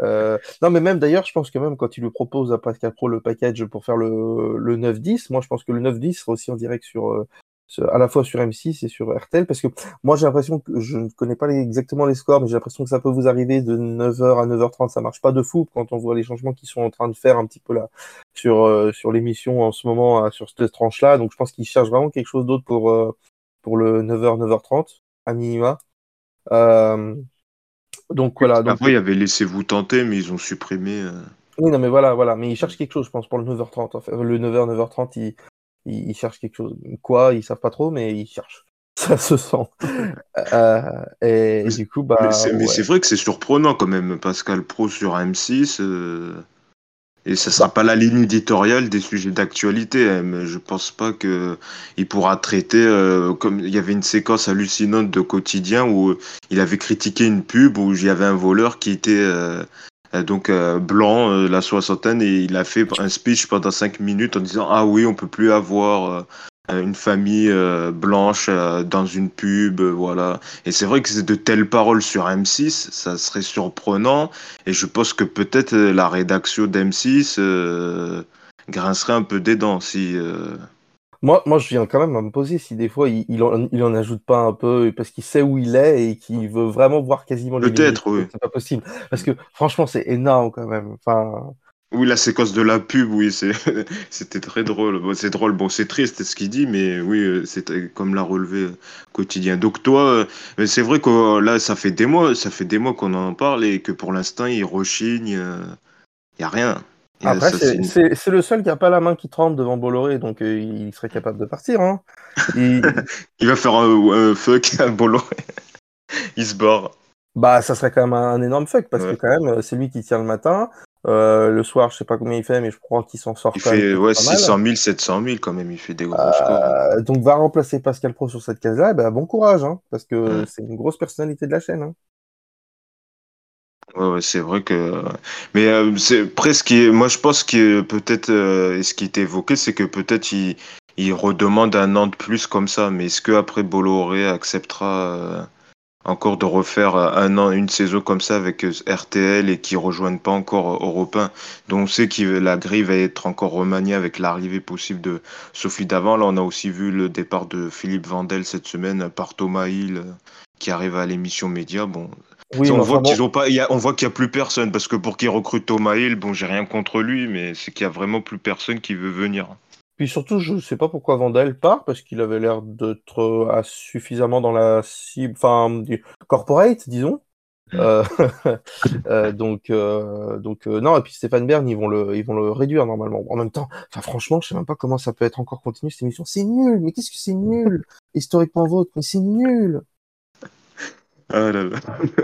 Euh, non, mais même d'ailleurs, je pense que même quand il lui propose à Pascal Pro le package pour faire le, le 9-10, moi je pense que le 9-10 sera aussi en direct sur- à la fois sur M6 et sur RTL, parce que moi j'ai l'impression que je ne connais pas exactement les scores, mais j'ai l'impression que ça peut vous arriver de 9h à 9h30, ça marche pas de fou quand on voit les changements qu'ils sont en train de faire un petit peu là sur, euh, sur l'émission en ce moment, euh, sur cette tranche-là, donc je pense qu'ils cherchent vraiment quelque chose d'autre pour, euh, pour le 9h, 9h30, à minima. Euh, donc voilà. Donc, Après, il y avait Laissez-vous tenter, mais ils ont supprimé. euh, oui, non, mais voilà, voilà. Mais ils cherchent quelque chose, je pense, pour le 9h30. en fait. Le 9h, 9h30, ils, ils, ils cherchent quelque chose. Quoi, ils savent pas trop, mais ils cherchent. <laughs> Ça se sent. <laughs> Euh, et Mais- du coup, bah. mais c'est ouais. vrai que c'est surprenant quand même, Pascal Pro sur M6. euh, Et ça sera pas la ligne éditoriale des sujets d'actualité, hein, mais je pense pas que il pourra traiter euh, comme il y avait une séquence hallucinante de quotidien où il avait critiqué une pub où il y avait un voleur qui était euh, donc euh, blanc, euh, la soixantaine, et il a fait un speech pendant cinq minutes en disant ah oui on peut plus avoir euh, une famille euh, blanche euh, dans une pub, euh, voilà. Et c'est vrai que c'est de telles paroles sur M6, ça serait surprenant. Et je pense que peut-être euh, la rédaction d'M6 euh, grincerait un peu des dents si. Euh, Moi, moi, je viens quand même à me poser si des fois il, il, en, il en ajoute pas un peu parce qu'il sait où il est et qu'il veut vraiment voir quasiment les Peut-être, oui. C'est pas possible. Parce que franchement, c'est énorme quand même. Enfin, Oui, la séquence de la pub, oui, <laughs> c'était très drôle. Bon, c'est drôle, bon, c'est triste ce qu'il dit, mais oui, euh, c'est comme l'a relevé euh, quotidien. Donc toi, euh, c'est vrai que euh, là, ça fait des mois, ça fait des mois qu'on en parle et que pour l'instant, il rechigne. Il y a rien. Après, c'est le seul qui n'a pas la main qui tremble devant Bolloré, donc euh, il serait capable de partir. Hein. <laughs> Il... va faire un, fuck à Bolloré. <laughs> il se barre. Bah, ça serait quand même un, énorme fuck, parce que quand même, c'est lui qui tient le matin. Euh, le soir, je sais pas combien il fait, mais je crois qu'il s'en sort. Il fait ouais, 600 000, 700 000 quand même. Il fait des gros euh, scores. Donc, va remplacer Pascal Pro sur cette case-là. Bah, bon courage, hein, parce que c'est une grosse personnalité de la chaîne. Hein. Ouais, c'est vrai que. Mais euh, c'est presque. Moi, je pense que peut-être. Euh, ce qui était évoqué, c'est que peut-être il, redemande un an de plus comme ça. Mais est-ce qu'après Bolloré acceptera euh, encore de refaire un an, une saison comme ça avec RTL et qui rejoignent pas encore Europe 1 Donc on sait que la grille va être encore remaniée avec l'arrivée possible de Sophie Davant. Là, on a aussi vu le départ de Philippe Vandel cette semaine par Thomas Hill qui arrive à l'émission Média. Bon, on, voit pas, on voit qu'il n'y a plus personne parce que pour qu'ils recrutent Thomas Hill, bon, j'ai rien contre lui, mais c'est qu'il y a vraiment plus personne qui veut venir. Puis surtout, je ne sais pas pourquoi Vandel part parce qu'il avait l'air d'être euh, suffisamment dans la cible, enfin, du corporate, disons. Mm. Euh, <laughs> euh, donc, donc non. Et puis Stéphane Bern, ils vont le, ils vont le réduire normalement. En même temps, franchement, je sais même pas comment ça peut être encore continu cette émission. C'est nul. Mais qu'est-ce que c'est nul? Historiquement vôtre, mais c'est nul. Ah là là.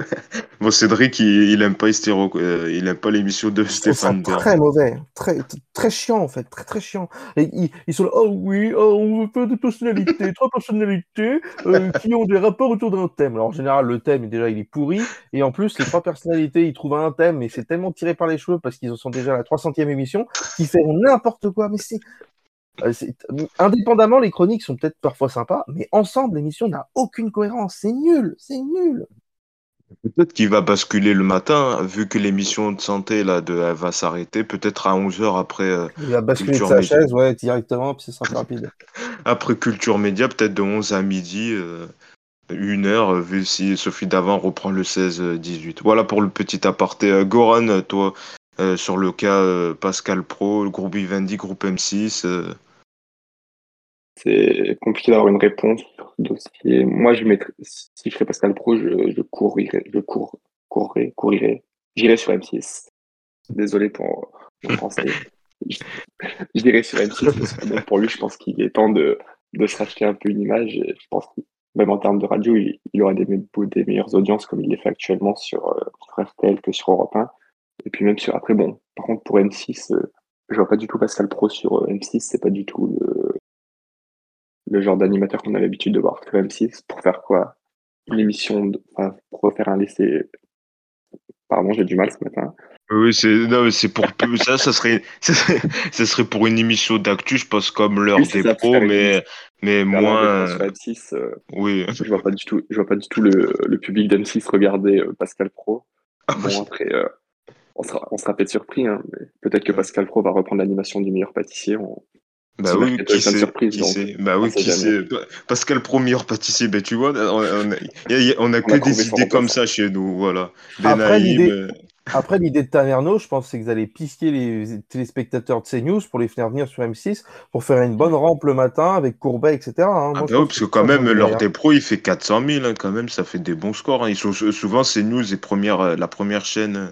<laughs> bon, Cédric, il, il aime pas euh, il aime pas l'émission de Stéphane Très mauvais, très, très chiant en fait, très très chiant. Et, ils, sont là, oh oui, oh, on veut faire des personnalités, trois personnalités euh, qui ont des rapports autour d'un thème. Alors en général, le thème, déjà, il est pourri. Et en plus, les trois personnalités, ils trouvent un thème, mais c'est tellement tiré par les cheveux parce qu'ils sont déjà à la 300e émission, qu'ils font n'importe quoi. Mais c'est indépendamment, les chroniques sont peut-être parfois sympas, mais ensemble, l'émission n'a aucune cohérence. C'est nul, c'est nul. Peut-être qu'il va basculer le matin, vu que l'émission de santé là, de, elle va s'arrêter, peut-être à 11h après. Euh, il va basculer de sa chaise, ouais, directement, puis c'est sera rapide. <laughs> après Culture Média, peut-être de 11 à midi, euh, une heure, vu si Sophie Davant reprend le 16-18. Voilà pour le petit aparté. Goran, toi, euh, sur le cas euh, Pascal Pro, le groupe Vivendi, groupe M6 euh. C'est compliqué d'avoir une réponse sur ce dossier. Moi, je mettrais, si je serais Pascal Pro, je, je courirais, je cours, courrais. J'irais sur M6. Désolé pour mon français. <laughs> je, dirais sur M6 pour lui, je pense qu'il est temps de, de se racheter un peu une image. je pense que même en termes de radio, il, il aura des, des meilleures audiences comme il les fait actuellement sur, sur RTL que sur Europe 1. Et puis même sur après, bon, par contre pour M6, euh, je vois pas du tout Pascal Pro sur euh, M6, c'est pas du tout le, le genre d'animateur qu'on a l'habitude de voir sur M6 pour faire quoi? Une émission, de, enfin, pour refaire un lycée. Pardon, j'ai du mal ce matin. Oui, c'est non, c'est pour ça, <laughs> ça serait, ça serait, pour une émission d'actu, je pense comme l'heure des pros, mais mais moins. Sur M6, euh, oui. Je vois pas du tout, je vois pas du tout le, le public d'M6 regarder Pascal Pro. Ah, bon après, on sera, on sera peut-être surpris. Hein, peut-être que Pascal Pro va reprendre l'animation du meilleur pâtissier. Bah oui, qui sait, surprise, bah oui, qui sait. Pascal Pro, meilleur pâtissier, ben tu vois, on, a, que des idées comme ça chez nous, voilà. Après, l'idée, après, l'idée de Taverneau, je pense, c'est que vous allez pisquer les téléspectateurs de CNews pour les faire venir sur M6 pour faire une bonne rampe le matin avec Courbet, etc. Hein. Ah bah oui, parce que quand même, l'heure des pros, il fait 400 000, hein, quand même, ça fait des bons scores. Hein. Ils sont souvent CNews et première, euh, la première chaîne euh,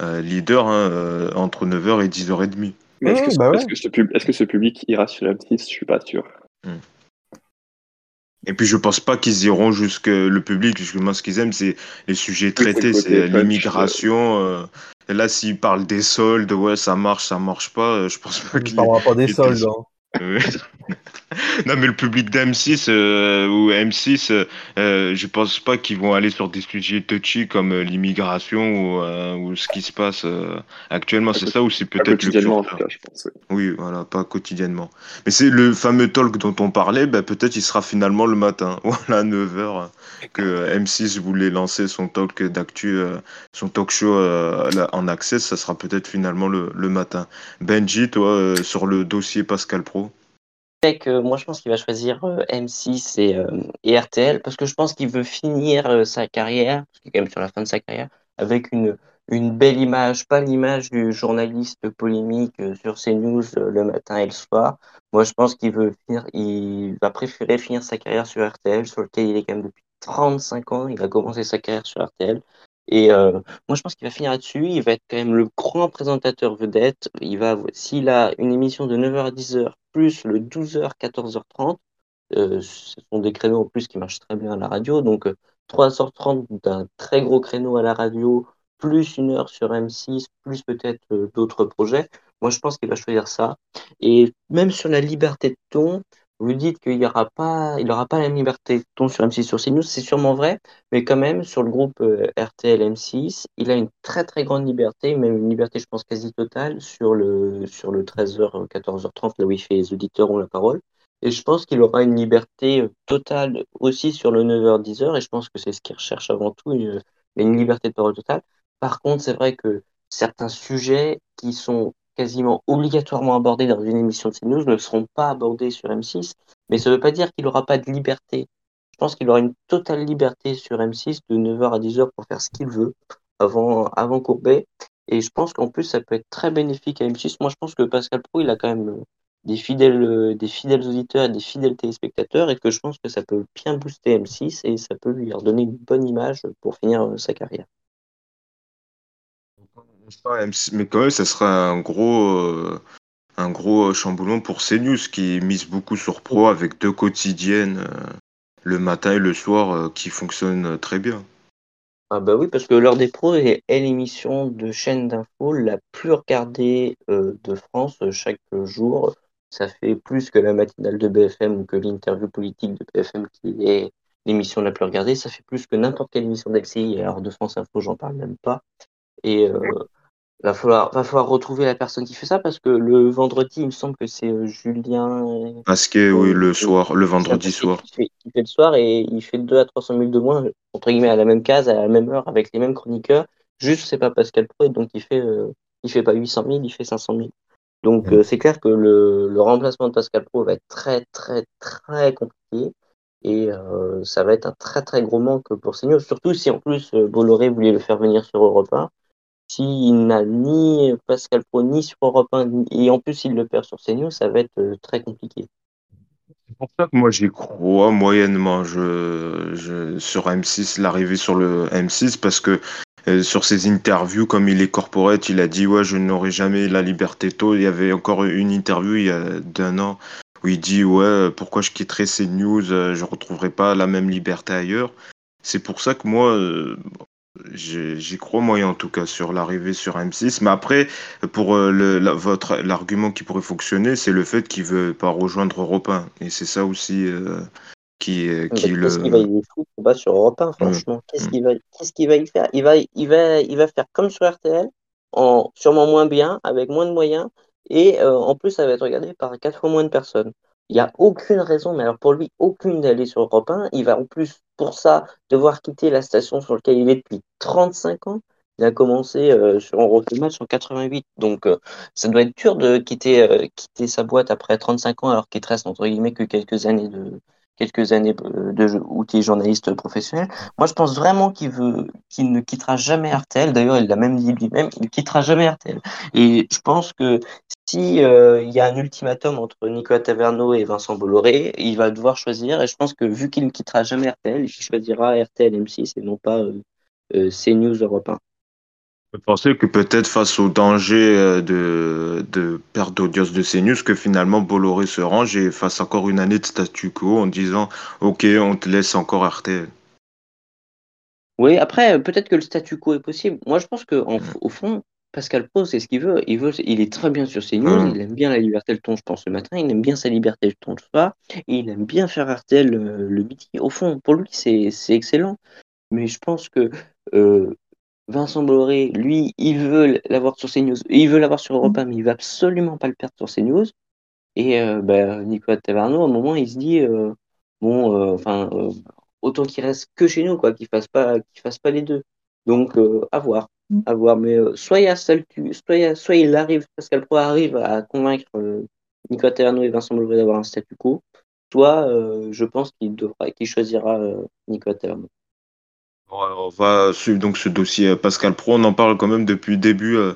leader hein, euh, entre 9h et 10h30. Mais est-ce que, bah est que, ce public ira sur M6 Je suis pas sûr. Hmm. Et puis je pense pas qu'ils iront jusque le public, justement ce qu'ils aiment, c'est les sujets traités, c'est l'immigration. Euh, là, s'ils parlent des soldes, ouais, ça marche, ça marche pas, je pense pas qu'ils. parlera pas des soldes. Hein. <laughs> <laughs> non, mais le public d'M6 euh, ou M6, euh, euh, je pense pas qu'ils vont aller sur des sujets touchy comme l'immigration ou, ce qui se passe actuellement. C'est ça ou c'est peut-être quotidiennement, en tout cas, je pense. Oui. voilà, pas quotidiennement. Mais c'est le fameux talk dont on parlait, bah, peut-être il sera finalement le matin, <laughs> voilà, 9h, que M6 voulait lancer son talk d'actu, son talk show en accès, ça sera peut-être finalement le, le matin. Benji, toi, sur le dossier Pascal Pro? Moi, je pense qu'il va choisir euh, M6 et, euh, RTL parce que je pense qu'il veut finir euh, sa carrière, parce qu'il est quand même sur la fin de sa carrière, avec une, belle image, pas l'image du journaliste polémique sur CNews le matin et le soir. Moi, je pense qu'il veut finir, il va préférer finir sa carrière sur RTL, sur lequel il est quand même depuis 35 ans. Il a commencé sa carrière sur RTL. Et moi, je pense qu'il va finir là-dessus. Il va être quand même le grand présentateur vedette. S'il a une émission de 9h à 10h, plus le 12h, 14h30, euh, ce sont des créneaux en plus qui marchent très bien à la radio. Donc, 3h30 euh, d'un très gros créneau à la radio, plus une heure sur M6, plus peut-être d'autres projets. Moi, je pense qu'il va choisir ça. Et même sur la liberté de ton, vous dites qu'il n'y aura pas, il aura pas la même liberté de ton sur M6 sur CNews, c'est sûrement vrai, mais quand même, sur le groupe euh, RTL M6, il a une très très grande liberté, même une liberté, je pense, quasi totale sur le, sur le 13h, 14h30, là où il fait les auditeurs ont la parole. Et je pense qu'il aura une liberté euh, totale aussi sur le 9h, 10h, et je pense que c'est ce qu'il recherche avant tout, une, une liberté de parole totale. Par contre, c'est vrai que certains sujets qui sont quasiment obligatoirement abordés dans une émission de CNews ne seront pas abordés sur M6. Mais ça ne veut pas dire qu'il n'aura pas de liberté. Je pense qu'il aura une totale liberté sur M6 de 9h à 10h pour faire ce qu'il veut avant, Courbet. Et je pense qu'en plus, ça peut être très bénéfique à M6. Moi, je pense que Pascal Pro, il a quand même des fidèles, des fidèles auditeurs des fidèles téléspectateurs et que je pense que ça peut bien booster M6 et ça peut lui redonner une bonne image pour finir sa carrière mais quand même, ça sera un gros, euh, un gros chamboulement pour CNews qui mise beaucoup sur pro avec deux quotidiennes euh, le matin et le soir euh, qui fonctionnent très bien. Ah bah oui, parce que l'heure des pros est, l'émission de chaîne d'info la plus regardée de France chaque jour. Ça fait plus que la matinale de BFM ou que l'interview politique de BFM qui est l'émission la plus regardée. Ça fait plus que n'importe quelle émission d'LCI. Alors de France Info, j'en parle même pas. Et va falloir, va falloir retrouver la personne qui fait ça parce que le vendredi, il me semble que c'est euh, Julien. Masqué, oui, le soir, le vendredi soir. Il fait, il fait, le soir et il fait 2 à 300 000 de moins, entre guillemets, à la même case, à la même heure, avec les mêmes chroniqueurs. Juste, c'est pas Pascal Pro, donc il fait, euh, il fait pas 800 000, il fait 500 000. Donc, euh, c'est clair que le, le, remplacement de Pascal Pro va être très, très, très compliqué. Et ça va être un très, très gros manque pour CNews. Surtout si en plus Bolloré voulait le faire venir sur Europe 1 s'il n'a ni Pascal Pro ni sur Europe 1 et en plus il le perd sur CNews, ça va être euh, très compliqué. C'est pour ça que moi j'y crois moyennement sur M6, l'arrivée sur le M6, parce que euh, sur ses interviews, comme il est corporate, il a dit ouais je n'aurai jamais la liberté tôt. Il y avait encore une interview il y a d'un an où il dit ouais pourquoi je quitterai CNews, euh, je retrouverai pas la même liberté ailleurs. C'est pour ça que moi, J'y crois moyen en tout cas sur l'arrivée sur M6. Mais après, pour euh, le, votre l'argument qui pourrait fonctionner, c'est le fait qu'il veut pas rejoindre Europe 1. Et c'est ça aussi euh, qui, qui le. Qu'est-ce qu'il va y foutre sur Europe 1, franchement? Qu'est-ce qu'il va, qu'est-ce qu'il va y faire? Il va, il va, il va faire comme sur RTL, en sûrement moins bien, avec moins de moyens, et euh, en plus, ça va être regardé par quatre fois moins de personnes. Il n'y a aucune raison, mais alors pour lui, aucune d'aller sur Europe 1. Il va en plus, pour ça, devoir quitter la station sur laquelle il est depuis 35 ans. Il a commencé euh, sur un match en 88. Donc, euh, ça doit être dur de quitter, euh, quitter sa boîte après 35 ans, alors qu'il te reste, entre guillemets, que quelques années de, quelques années de jeu, outils journaliste professionnel. Moi, je pense vraiment qu'il veut, qu'il ne quittera jamais RTL. D'ailleurs, il l'a même dit lui-même, il ne quittera jamais RTL. Et je pense que si euh, il y a un ultimatum entre Nicolas Taverneau et Vincent Bolloré, il va devoir choisir. Et je pense que vu qu'il ne quittera jamais RTL, il choisira RTL M6 et non pas euh, euh, CNews Europe 1. Je pensais que peut-être face au danger euh, de, de perte d'audience de CNews, que finalement Bolloré se range et fasse encore une année de statu quo en disant Ok, on te laisse encore RTL. Oui, après, peut-être que le statu quo est possible. Moi, je pense qu'au au fond, Pascal Pro, c'est ce qu'il veut. Il veut, il est très bien sur CNews, il aime bien la liberté le ton, je pense, le matin, il aime bien sa liberté le ton le soir, il aime bien faire RTL euh, le midi. Au fond, pour lui, c'est excellent. Mais je pense que euh, Vincent Bolloré, lui, il veut l'avoir sur CNews, il veut l'avoir sur Europe 1, mais il veut absolument pas le perdre sur CNews. Et euh, bah, Nicolas Taverneau, à un moment, il se dit euh, bon, euh, enfin, autant qu'il reste que chez nous, quoi, qu'il fasse pas, qu'il fasse pas les deux. Donc, à voir, mm. à voir. Mais soit il, a soit, soit il arrive, Pascal Pro arrive à convaincre Nicolas Taverneau et Vincent Bolloré d'avoir un statu quo, soit je pense qu'il devra, qu'il choisira Nicolas Taverneau. On va suivre donc ce dossier euh, Pascal Pro. On en parle quand même depuis début euh,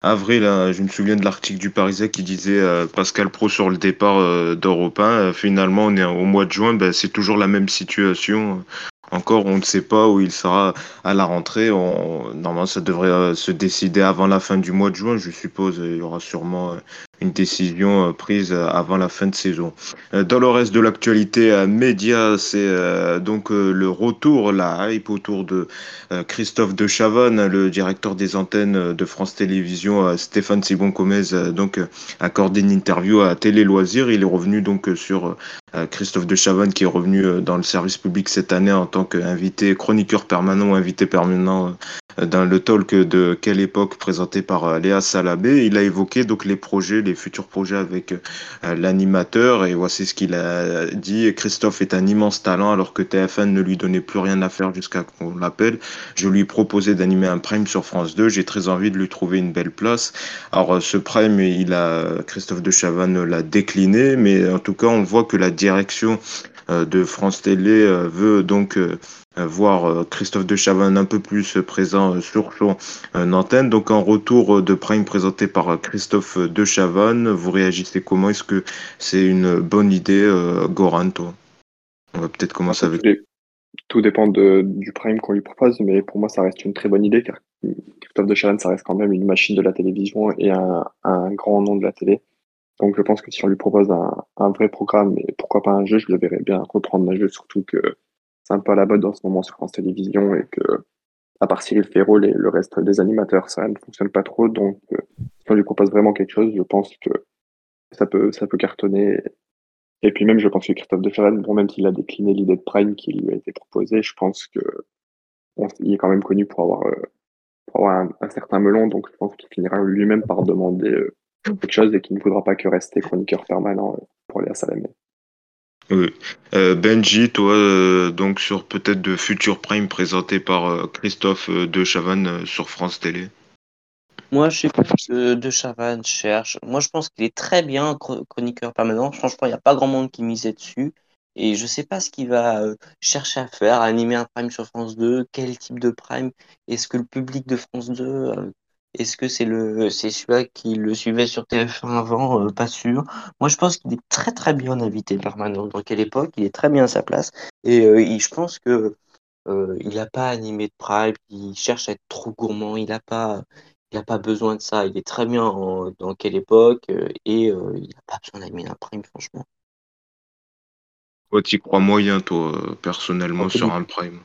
avril. Hein. Je me souviens de l'article du Parisien qui disait euh, Pascal Pro sur le départ d'Europe 1. finalement, on est au mois de juin. Ben, c'est toujours la même situation. Encore, on ne sait pas où il sera à la rentrée. Normalement, ça devrait euh, se décider avant la fin du mois de juin, je suppose. Il y aura sûrement euh, une décision euh, prise avant la fin de saison. Dans le reste de l'actualité média, c'est donc le retour, la hype autour de Christophe de Chavannes, le directeur des antennes de France Télévisions, Stéphane Sibon Gomez, donc accordé une interview à Télé Loisirs. Il est revenu donc sur Christophe de Chavannes qui est revenu dans le service public cette année en tant qu'invité, chroniqueur permanent invité permanent euh, dans le talk de Quelle époque présenté par euh, Léa Salabé. Il a évoqué donc les projets, les futurs projets avec euh, l'animateur et voici ce qu'il a dit. Christophe est un immense talent alors que TF1 ne lui donnait plus rien à faire jusqu'à qu'on l'appelle. Je lui proposais d'animer un prime sur France 2. J'ai très envie de lui trouver une belle place. Alors ce prime, il a Christophe de Chavannes l'a décliné, mais en tout cas on voit que la direction euh, de France Télé euh, veut donc euh, voir Christophe de Chavannes un peu plus présent sur son antenne. Donc en retour de Prime présenté par Christophe de Chavannes, vous réagissez comment? Est-ce que c'est une bonne idée, Goran, toi? On va peut-être commencer avec... Tout dépend de, du Prime qu'on lui propose, mais pour moi ça reste une très bonne idée car Christophe de Chavannes, ça reste quand même une machine de la télévision et un, un grand nom de la télé. Donc je pense que si on lui propose un, un, vrai programme, et pourquoi pas un jeu, je le verrais bien reprendre un jeu, surtout que c'est un peu à la mode en ce moment sur France Télévisions et que, à part Cyril Ferraud, et le reste des animateurs, ça ne fonctionne pas trop. Donc euh, si on lui propose vraiment quelque chose, je pense que ça peut, ça peut cartonner. Et puis même, je pense que Christophe de Ferran, bon, même s'il a décliné l'idée de Prime qui lui a été proposée, je pense que il est quand même connu pour avoir, euh, pour avoir un, un, certain melon, donc je pense qu'il finira lui-même par demander euh, quelque chose et qu'il ne faudra pas que rester chroniqueur permanent pour aller à Salamé. Euh, Benji, toi, euh, donc sur peut-être de Future Prime présenté par euh, Christophe De Chavannes sur France Télé. Moi, je sais pas que De cherche. Moi, je pense qu'il est très bien chroniqueur permanent. Franchement, il n'y a pas grand monde qui misait dessus. Et je sais pas ce qu'il va chercher à faire, animer un prime sur France 2, quel type de prime? Est-ce que le public de France 2 est-ce que c'est le c'est celui-là qui le suivait sur TF1 avant? Euh, Pas sûr. Moi, je pense qu'il est très très bien invité permanent. Dans quelle époque? Il est très bien à sa place. Et euh, je pense que euh, il n'a pas animé de Prime. Il cherche à être trop gourmand. Il n'a pas il a pas besoin de ça. Il est très bien dans quelle époque? Et il n'a pas besoin d'animer un Prime, franchement. Toi, tu crois moyen, toi, personnellement, sur un Prime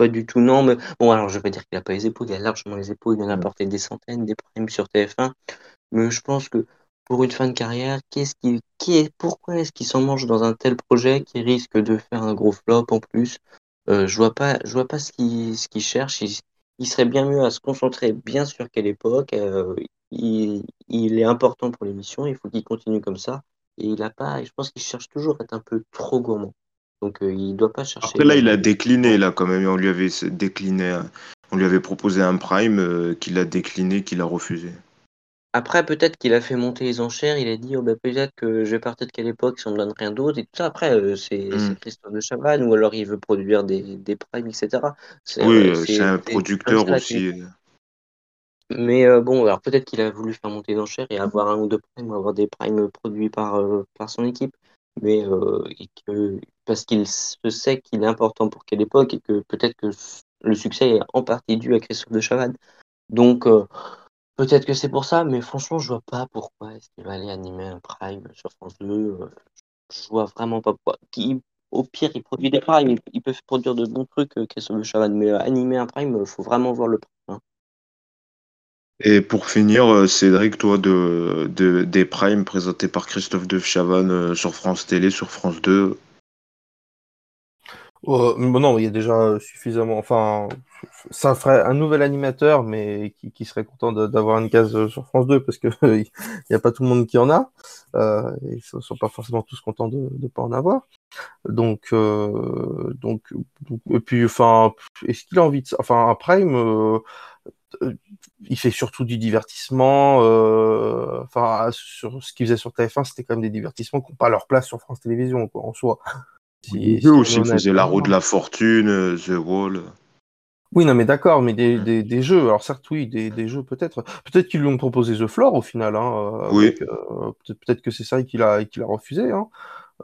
pas du tout, non. Mais bon, alors je vais pas dire qu'il a pas les épaules, il a largement les épaules, il en a porté des centaines, des primes sur TF1. Mais je pense que pour une fin de carrière, qu'est-ce qui, qui est, pourquoi est-ce qu'il s'en mange dans un tel projet qui risque de faire un gros flop en plus? Euh, Je vois pas, je vois pas ce qu'il ce qu'il cherche. Il, serait bien mieux à se concentrer bien sur quelle époque. Euh, il, il, est important pour l'émission, il faut qu'il continue comme ça. Et il a pas, je pense qu'il cherche toujours à être un peu trop gourmand. Donc euh, il doit pas chercher. Après là, il a décliné là quand même. On lui avait décliné, on lui avait proposé un prime euh, qu'il a décliné, qu'il a refusé. Après, peut-être qu'il a fait monter les enchères, il a dit oh, bah, peut-être que je vais partir de quelle époque si on me donne rien d'autre et tout ça. Après, euh, c'est mm. Christophe de Chavannes ou alors il veut produire des, des primes, etc. Oui, c'est un producteur aussi. Mais bon, alors peut-être qu'il a voulu faire monter les enchères et avoir un ou deux primes, avoir des primes produits par, par son équipe mais euh, parce qu'il se sait qu'il est important pour quelle époque et que peut-être que le succès est en partie dû à Christophe de Chavannes. Donc euh, peut-être que c'est pour ça, mais franchement, je vois pas pourquoi est-ce qu'il va aller animer un prime sur France 2. Euh, je vois vraiment pas pourquoi. au pire, il produit des primes, il, peut produire de bons trucs, Christophe de Chavannes, mais animer un prime, il faut vraiment voir le prime. Hein. Et pour finir, euh, Cédric, toi, de, de, des primes présentés par Christophe de euh, sur France Télé, sur France 2 non, il y a déjà suffisamment. Enfin, ça ferait un nouvel animateur, mais qui, serait content d'avoir une case sur France 2 parce que <laughs> il n'y a pas tout le monde qui en a. Euh, ils ne sont pas forcément tous contents de ne pas en avoir. Donc, euh, donc, et puis, enfin, est-ce qu'il a envie de. Enfin, un Prime, euh, il fait surtout du divertissement. Euh, enfin, sur ce qu'il faisait sur TF1, c'était quand même des divertissements qui n'ont pas leur place sur France Télévisions, quoi, en soi. Si, si aussi faisait La Roue de la Fortune, euh, The Wall. Oui, non, mais d'accord, mais des, des, des, jeux. Alors certes, oui, des, des jeux peut-être. Peut-être qu'ils lui ont proposé The Floor au final. Hein, oui. Euh, peut-être que c'est ça qu'il a, qu'il a refusé. Hein.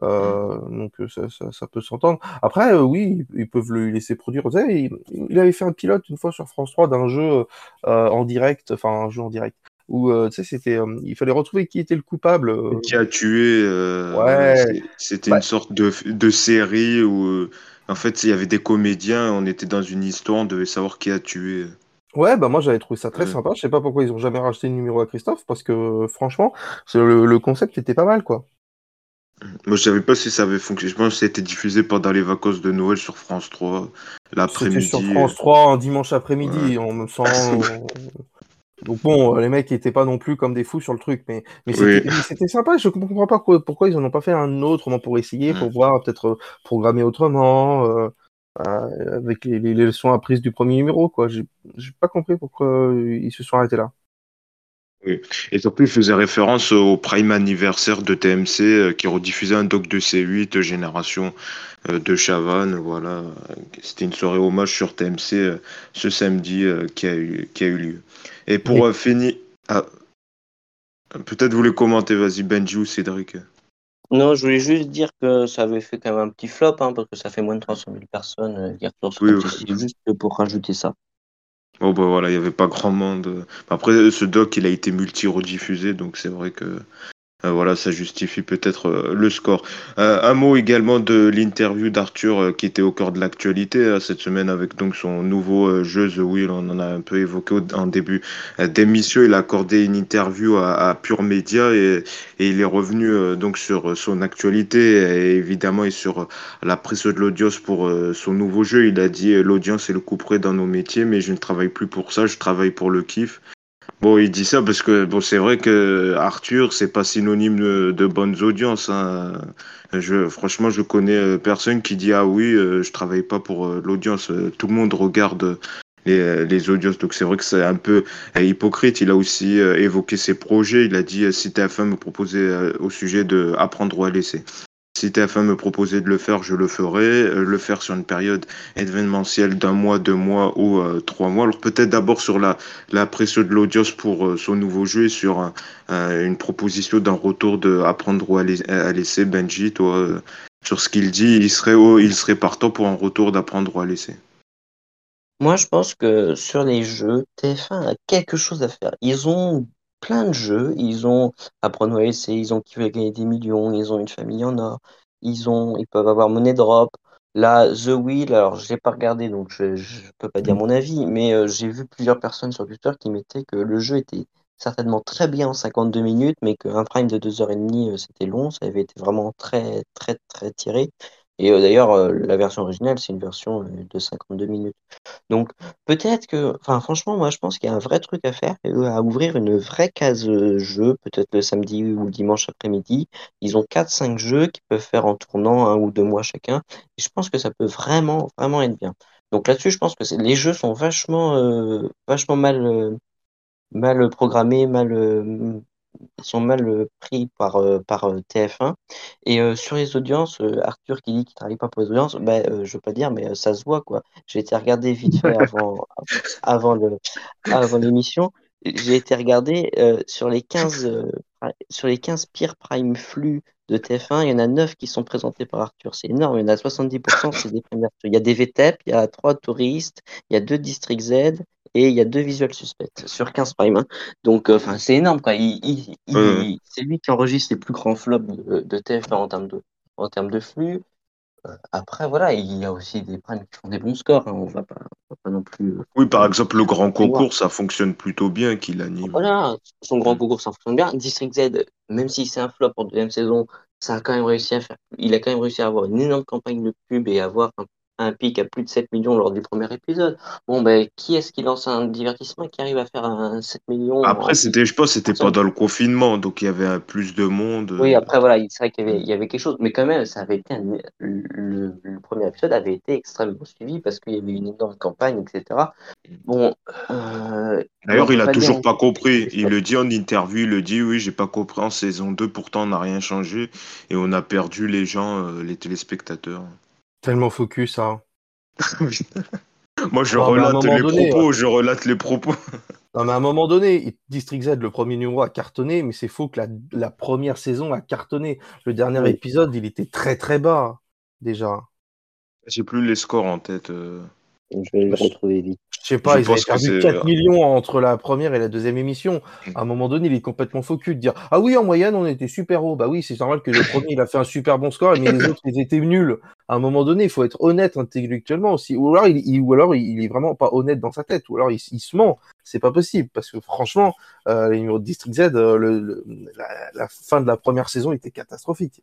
Euh, donc ça, ça, ça peut s'entendre. Après, euh, oui, ils peuvent le laisser produire. Vous savez, il, il avait fait un pilote une fois sur France 3 d'un jeu euh, en direct, enfin un jeu en direct, où euh, tu sais, c'était, euh, il fallait retrouver qui était le coupable. euh. Qui a tué euh, Ouais. C'était Bah- une sorte de, de série où, euh, en fait, il y avait des comédiens, on était dans une histoire, on devait savoir qui a tué. Ouais, bah moi j'avais trouvé ça très sympa. Je sais pas pourquoi ils ont jamais racheté le numéro à Christophe, parce que franchement, le, le concept était pas mal, quoi. Moi, je savais pas si ça avait fonctionné. Je pense que c'était diffusé pendant les vacances de Noël sur France 3, C'était l'après-midi. sur France 3 un dimanche après-midi, on me sent. <laughs> Donc bon, les mecs étaient pas non plus comme des fous sur le truc, mais, mais c'était Oui. sympa. Je comprends pas pourquoi, pourquoi ils en ont pas fait un autre, au moins pour essayer, pour Mm. voir peut-être euh, programmer autrement, euh, euh, avec les, les, leçons apprises du premier numéro, quoi. J'ai pas compris pourquoi euh, ils se sont arrêtés là. Et surtout, il faisait référence au prime anniversaire de TMC euh, qui rediffusait un doc de C8 euh, Génération euh, de Chavannes. Voilà. C'était une soirée hommage sur TMC euh, ce samedi qui, a eu, qui a eu lieu. Et pour Oui. finir. Ah, Peut-être vous voulez commenter, vas-y, Benji ou Cédric. Non, je voulais juste dire que ça avait fait quand même un petit flop, hein, parce que ça fait moins de 300 000 personnes sur Oui, oui. C'est juste pour rajouter ça. Bon, bah voilà, il n'y avait pas grand monde. Après, ce doc, il a été multi-rediffusé, donc c'est vrai que voilà, ça justifie peut-être euh, le score. Euh, un mot également de l'interview d'Arthur euh, qui était au cœur de l'actualité euh, cette semaine avec donc son nouveau euh, jeu The Wheel. On en a un peu évoqué en début euh, d'émission. Il a accordé une interview à, Pure Media et, il est revenu euh, donc sur euh, son actualité et évidemment sur euh, la prise de l'audience pour euh, son nouveau jeu. Il a dit euh, l'audience est le coup près dans nos métiers, mais je ne travaille plus pour ça, je travaille pour le kiff. Bon, il dit ça parce que bon, c'est vrai que Arthur, c'est pas synonyme de, bonnes audiences. hein. Je, franchement, je connais euh, personne qui dit ah oui, euh, je travaille pas pour euh, l'audience. Euh, Tout le monde regarde les, les audiences, donc c'est vrai que c'est un peu hypocrite. Il a aussi évoqué ses projets. Il a dit euh, si TF1 me proposait au sujet de apprendre ou à laisser. Si TF1 me proposait de le faire, je le ferais. Euh, le faire sur une période événementielle d'un mois, deux mois ou euh, trois mois. Alors peut-être d'abord sur la, pression de l'audience pour euh, son nouveau jeu et sur un- un- une proposition d'un retour de apprendre ou à, lai- à laisser. Benji, toi, sur ce qu'il dit, il serait, il serait partant pour un retour d'apprendre ou à laisser. Moi, je pense que sur les jeux, TF1 a quelque chose à faire. Ils ont plein de jeux. Ils ont Apprendre à laisser, ils ont Qui veut gagner des millions, ils ont Une famille en or, ils ont, ils peuvent avoir Money Drop. Là, The Wheel, alors je l'ai pas regardé, donc je ne peux pas dire mon avis, mais euh, j'ai vu plusieurs personnes sur Twitter qui mettaient que le jeu était certainement très bien en 52 minutes, mais qu'un prime de 2h30, euh, c'était long, ça avait été vraiment très, très, très tiré. Et euh, d'ailleurs, euh, la version originale, c'est une version euh, de 52 minutes. Donc, peut-être que, enfin, franchement, moi, je pense qu'il y a un vrai truc à faire, à ouvrir une vraie case jeu, peut-être le samedi ou le dimanche après-midi. Ils ont 4-5 jeux qu'ils peuvent faire en tournant un ou deux mois chacun. Et je pense que ça peut vraiment, vraiment être bien. Donc là-dessus, je pense que les jeux sont vachement, vachement mal, mal programmés, mal, sont mal euh, pris par, euh, par euh, TF1. Et sur les audiences, Arthur qui dit qu'il travaille pas pour les audiences, euh, je veux pas dire, mais ça se voit, quoi. J'ai été regarder vite fait <laughs> avant, avant le, avant l'émission. J'ai été regarder euh, sur les 15, euh, sur les 15 pires prime flux de TF1, il y en a 9 qui sont présentés par Arthur. C'est énorme, il y en a 70%, c'est des d'Arthur. Il y a des VTEP, il y a 3 touristes, il y a 2 District Z et il y a 2 visual suspects sur 15 prime. hein. Donc, euh, c'est énorme, quoi. Il, il- il- Ouais. c'est lui qui enregistre les plus grands flops de, de TF1 en termes de, en termes de flux. Après, voilà, il y a aussi des primes qui font des bons scores. hein. On va pas, on va pas non plus. euh, Oui, par exemple, le grand concours, ça fonctionne plutôt bien qu'il anime. Voilà, son grand concours, ça fonctionne bien. District Z, même si c'est un flop en deuxième saison, ça a quand même réussi à faire. Il a quand même réussi à avoir une énorme campagne de pub et avoir un, un pic à plus de 7 millions lors du premier épisode. Bon, ben, qui est-ce qui lance un divertissement qui arrive à faire un 7 millions en Après, c'était, je pense, c'était pendant le confinement, donc il y avait plus de monde. Oui, euh, après, voilà, il- c'est vrai qu'il y avait, il y avait quelque chose, mais quand même, ça avait été un- le, le premier épisode avait été extrêmement suivi parce qu'il y avait une énorme campagne, etc. Bon, euh, D'ailleurs, il a toujours pas compris. Il le dit en interview, il le dit, oui, j'ai pas compris en saison 2, pourtant on n'a rien changé et on a perdu les gens, euh, les téléspectateurs. Tellement focus, hein. <laughs> Moi, je à un relate les donné, propos, je relate les propos. <laughs> Non, mais à un moment donné, District Z, le premier numéro a cartonné, mais c'est faux que la, première saison a cartonné. Le dernier épisode, il était très très bas, déjà. J'ai plus les scores en tête. Euh. Je vais le retrouver vite. Je sais pas, ils avaient perdu 4 millions entre la première et la deuxième émission. Mm. À un moment donné, il est complètement faux de dire Ah oui, en moyenne, on était super haut. Bah oui, c'est normal que le premier, il a fait un super bon score, mais les autres, ils étaient nuls. À un moment donné, il faut être honnête intellectuellement aussi. Ou alors, il, ou alors, il est vraiment pas honnête dans sa tête. Ou alors, il, se ment. C'est pas possible. Parce que franchement, euh, les numéros de District Z, euh, le, la, fin de la première saison était catastrophique.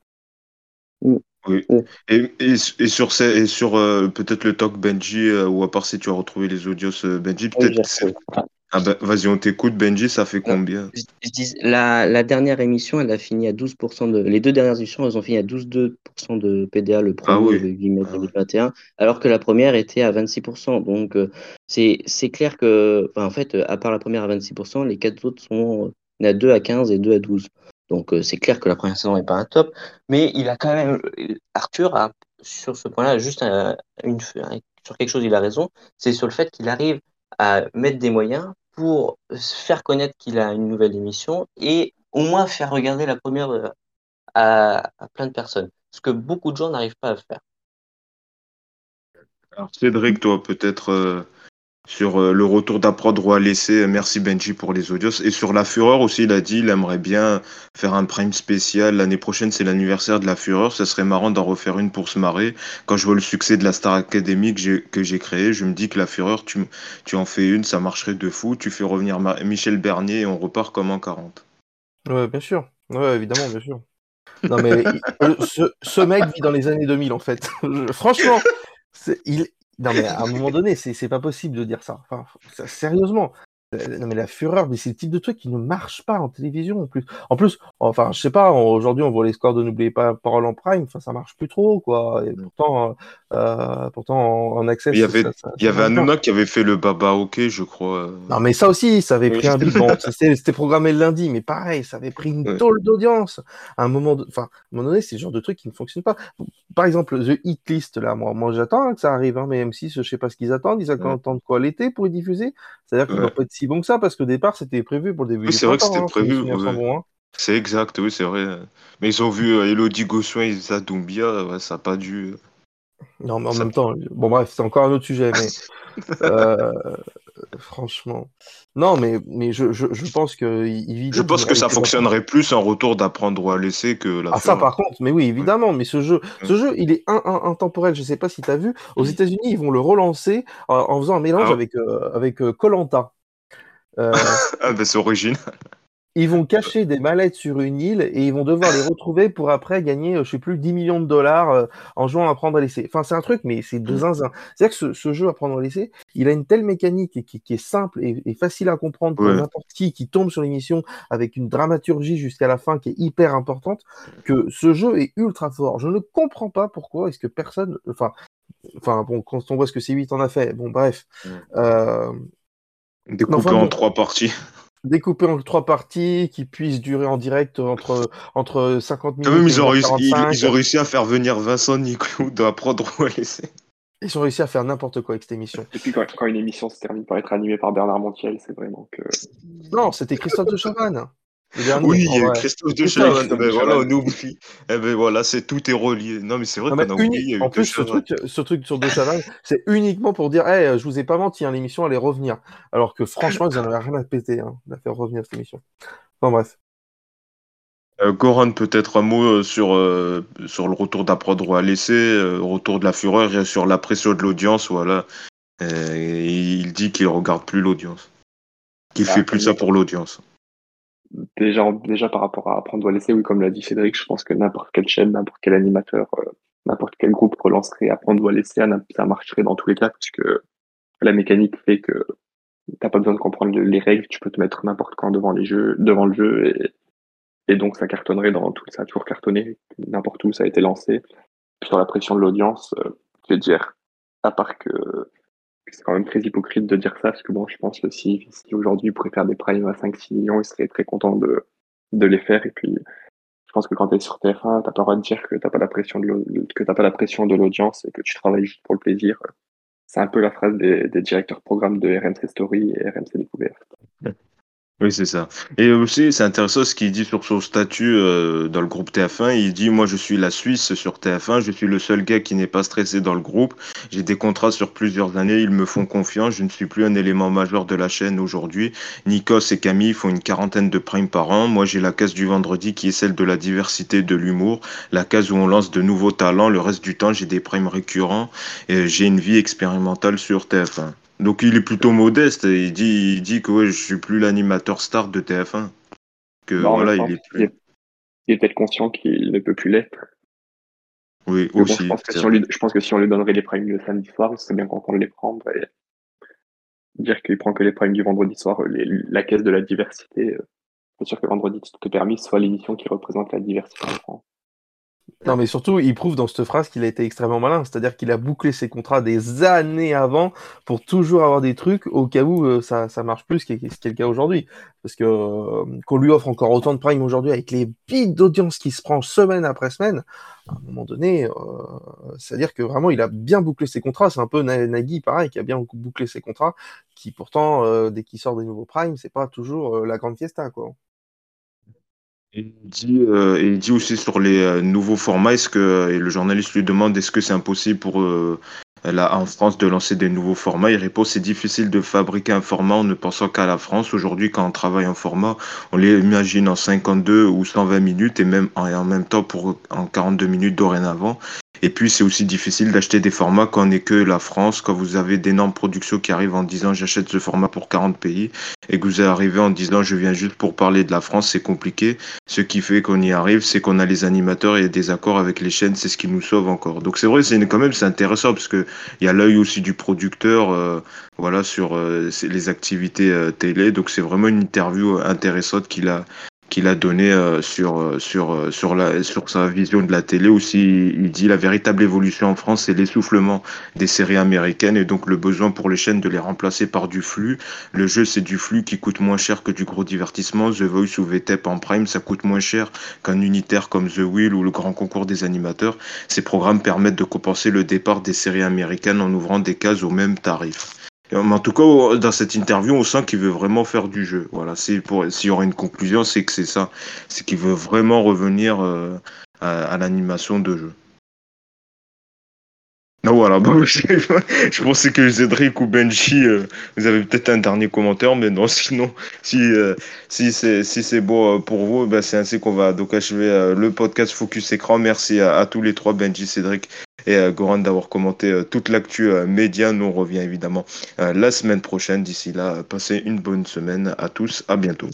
Mm. Oui. Et, et, et, sur, et sur euh, peut-être le talk Benji, euh, ou à part si tu as retrouvé les audios euh, Benji, peut-être. ah ben, Vas-y, on t'écoute, Benji, ça fait combien je, dis, la, la, dernière émission, elle a fini à 12% de. Les deux dernières émissions, elles ont fini à 12% de PDA le 1er ah le 8 mai 2021, ah alors que la première était à 26%. Donc, c'est clair que, en fait, à part la première à 26%, les quatre autres sont à 2 à 15 et 2 à 12. Donc euh, c'est clair que la première saison n'est pas un top, mais il a quand même Arthur a sur ce point-là juste une, sur quelque chose il a raison, c'est sur le fait qu'il arrive à mettre des moyens pour faire connaître qu'il a une nouvelle émission et au moins faire regarder la première euh, à, plein de personnes, ce que beaucoup de gens n'arrivent pas à faire. Alors Cédric, toi peut-être euh, sur euh, le retour d'apprendre droit laisser. Merci Benji pour les audios. Et sur la Fureur aussi, il a dit il aimerait bien faire un prime spécial. L'année prochaine, c'est l'anniversaire de la Fureur. Ce serait marrant d'en refaire une pour se marrer. Quand je vois le succès de la Star Academy que j'ai créé, je me dis que la Fureur, tu, tu en fais une, ça marcherait de fou. Tu fais revenir Michel Bernier et on repart comme en 40. Ouais, bien sûr. Ouais, évidemment, bien sûr. Non, mais ce, ce, mec vit dans les années 2000, en fait. <laughs> Franchement, il, non, mais à un moment donné, c'est pas possible de dire ça. Enfin, sérieusement. Euh, non mais la fureur, mais c'est le type de truc qui ne marche pas en télévision en plus. En plus, enfin, je sais pas, aujourd'hui on voit les scores de n'oubliez pas Parole en Prime, enfin ça marche plus trop quoi. Et pourtant, euh, pourtant en, accès. Il y avait, il y avait Hanouna qui avait fait le Baba OK, je crois. Non mais ça aussi, ça avait pris un bip. <laughs> c'était programmé le lundi, mais pareil, ça avait pris une tôle d'audience. À un moment, enfin, à un moment donné, c'est le genre de truc qui ne fonctionne pas. Par exemple, The Hit List là, moi, moi j'attends que ça arrive, hein, mais M6, je sais pas ce qu'ils attendent. Ils attendent quoi l'été pour y diffuser? C'est-à-dire qu'il va pas être si bon que ça, parce qu'au départ, c'était prévu pour le début. Oui, c'est vrai que c'était hein, prévu. C'est exact, oui, c'est vrai. Mais ils ont vu euh, Elodie Gossuin et Zadoumbia, ça n'a pas dû. Euh, non, mais en même temps, bon, bref, c'est encore un autre sujet, mais. <laughs> Euh, franchement. Non, mais, mais je, je, je pense que. je pense que ça fonctionnerait plus un retour d'apprendre ou à laisser que la. Ah, ça, par contre, mais oui, évidemment, mais ce jeu, ce jeu il est intemporel. Je sais pas si tu as vu. Aux États-Unis, ils vont le relancer en, faisant un mélange ah avec avec Colanta. Euh, <laughs> ah bah c'est original. Ils vont cacher des mallettes sur une île et ils vont devoir les retrouver pour après gagner, euh, je sais plus, 10 millions de dollars euh, en jouant à prendre à laisser. Enfin, c'est un truc, mais c'est de mm. zinzin. C'est-à-dire que ce, jeu à prendre à laisser, il a une telle mécanique qui, qui est simple et, facile à comprendre pour n'importe qui qui tombe sur l'émission avec une dramaturgie jusqu'à la fin qui est hyper importante, que ce jeu est ultra fort. Je ne comprends pas pourquoi est-ce que personne, enfin, enfin bon, quand on voit ce que C8 en a fait, bon bref. Mm. Euh, Découpé en trois parties. Découpé en trois parties qui puissent durer en direct entre, entre 50 minutes. Quand même, ils ont, réussi, ils, ont réussi à faire venir Vincent Niclou apprendre où à laisser. Ils ont réussi à faire n'importe quoi avec cette émission. Et puis quand, quand, une émission se termine par être animée par Bernard Montiel, c'est vraiment que. Non, c'était Christophe de Chavannes oui, il y a Christophe de Chavannes. Ben voilà, on oublie. Eh ben voilà, c'est tout est relié. Non, mais c'est vrai qu'on a oublié. En plus, ce truc, ce truc sur c'est uniquement pour dire, hey, je vous ai pas menti, hein, l'émission allait revenir. Alors que franchement, ils n'en avaient rien à péter, hein, de faire revenir cette émission. Enfin bref. Euh, Goran, peut-être un mot euh, sur, euh, sur le retour d'apprendre à laisser, euh, retour de la fureur et sur la pression de l'audience. Voilà. il dit qu'il regarde plus l'audience. Qu'il bah, fait plus ça pour l'audience déjà, déjà par rapport à apprendre à laisser, oui, comme l'a dit Cédric, je pense que n'importe quelle chaîne, n'importe quel animateur, euh, n'importe quel groupe relancerait apprendre à laisser, ça marcherait dans tous les cas, parce que la mécanique fait que t'as pas besoin de comprendre les règles, tu peux te mettre n'importe quand devant les jeux, devant le jeu, et, donc ça cartonnerait dans tout, ça a toujours cartonné, n'importe où ça a été lancé. Puis sur la pression de l'audience, euh, je vais dire, à part que c'est quand même très hypocrite de dire ça, parce que bon, je pense que si, si aujourd'hui il pourrait faire des primes à 5-6 millions, il serait très content de, les faire. Et puis, je pense que quand tu es sur TF1, t'as pas le droit de dire que t'as pas la pression de que t'as pas la pression de l'audience et que tu travailles juste pour le plaisir. C'est un peu la phrase des, des directeurs programmes de RMC Story et RMC Découverte. <laughs> Oui, c'est ça. Et aussi, c'est intéressant ce qu'il dit sur son statut euh, dans le groupe TF1. Il dit, moi, je suis la Suisse sur TF1. Je suis le seul gars qui n'est pas stressé dans le groupe. J'ai des contrats sur plusieurs années. Ils me font confiance. Je ne suis plus un élément majeur de la chaîne aujourd'hui. Nikos et Camille font une quarantaine de primes par an. Moi, j'ai la case du vendredi qui est celle de la diversité de l'humour. La case où on lance de nouveaux talents. Le reste du temps, j'ai des primes récurrents. Et j'ai une vie expérimentale sur TF1. Donc il est plutôt modeste. Il dit, il dit que ouais, je suis plus l'animateur star de TF1. Que Non, voilà, il est il plus. est, il est peut-être conscient qu'il ne peut plus l'être. Oui, Mais bon, aussi. je pense que si on lui, je pense que si on lui donnerait les primes le samedi soir, il serait bien content de les prendre et dire qu'il prend que les primes du vendredi soir, les- la caisse de la diversité. euh, C'est sûr que vendredi tout est permis soit l'émission qui représente la diversité en France. Non, mais surtout, il prouve dans cette phrase qu'il a été extrêmement malin. C'est-à-dire qu'il a bouclé ses contrats des années avant pour toujours avoir des trucs au cas où euh, ça, marche plus, ce qui est, le cas aujourd'hui. Parce que euh, qu'on lui offre encore autant de prime aujourd'hui avec les pics d'audience qui se prend semaine après semaine, à un moment donné, euh, c'est-à-dire que vraiment, il a bien bouclé ses contrats. C'est un peu Na- Nagui, pareil, qui a bien bouclé ses contrats, qui pourtant, dès qu'il sort des nouveaux primes, c'est pas toujours la grande fiesta, quoi. Il dit, euh, il dit aussi sur les euh, nouveaux formats, est-ce que et le journaliste lui demande est-ce que c'est impossible pour euh, là, en France de lancer des nouveaux formats? Il répond c'est difficile de fabriquer un format en ne pensant qu'à la France. Aujourd'hui, quand on travaille un format, on l'imagine en 52 ou 120 minutes et même en, et en même temps pour en 42 minutes dorénavant. Et puis, c'est aussi difficile d'acheter des formats quand on n'est que la France, quand vous avez d'énormes productions qui arrivent en disant j'achète ce format pour 40 pays et que vous arrivez en disant je viens juste pour parler de la France, c'est compliqué. Ce qui fait qu'on y arrive, c'est qu'on a les animateurs et des accords avec les chaînes, c'est ce qui nous sauve encore. Donc c'est vrai, c'est quand même c'est intéressant parce que il y a l'œil aussi du producteur, euh, voilà sur euh, les activités euh, télé. Donc c'est vraiment une interview euh, intéressante qu'il a qu'il a donné euh, sur euh, sur euh, sur la sur sa vision de la télé aussi. Il dit la véritable évolution en France, c'est l'essoufflement des séries américaines et donc le besoin pour les chaînes de les remplacer par du flux. Le jeu, c'est du flux qui coûte moins cher que du gros divertissement. The Voice ou VTEP en prime, ça coûte moins cher qu'un unitaire comme The Wheel ou le Grand Concours des animateurs. Ces programmes permettent de compenser le départ des séries américaines en ouvrant des cases au même tarif. Mais En tout cas, dans cette interview, on sent qu'il veut vraiment faire du jeu. Voilà, s'il y aura une conclusion, c'est que c'est ça, c'est qu'il veut vraiment revenir euh, à, l'animation de jeu. Non, voilà, bon, <laughs> je, pensais que Cédric ou Benji, euh, vous avez peut-être un dernier commentaire, mais non, <laughs> sinon, si, euh, si c'est si bon euh, pour vous, ben, c'est ainsi qu'on va donc achever euh, le podcast Focus Écran. Merci à, à tous les trois, Benji, Cédric et euh, Goran, d'avoir commenté euh, toute l'actu euh, média. Nous, on revient évidemment la semaine prochaine. D'ici là, passez une bonne semaine à tous. À bientôt.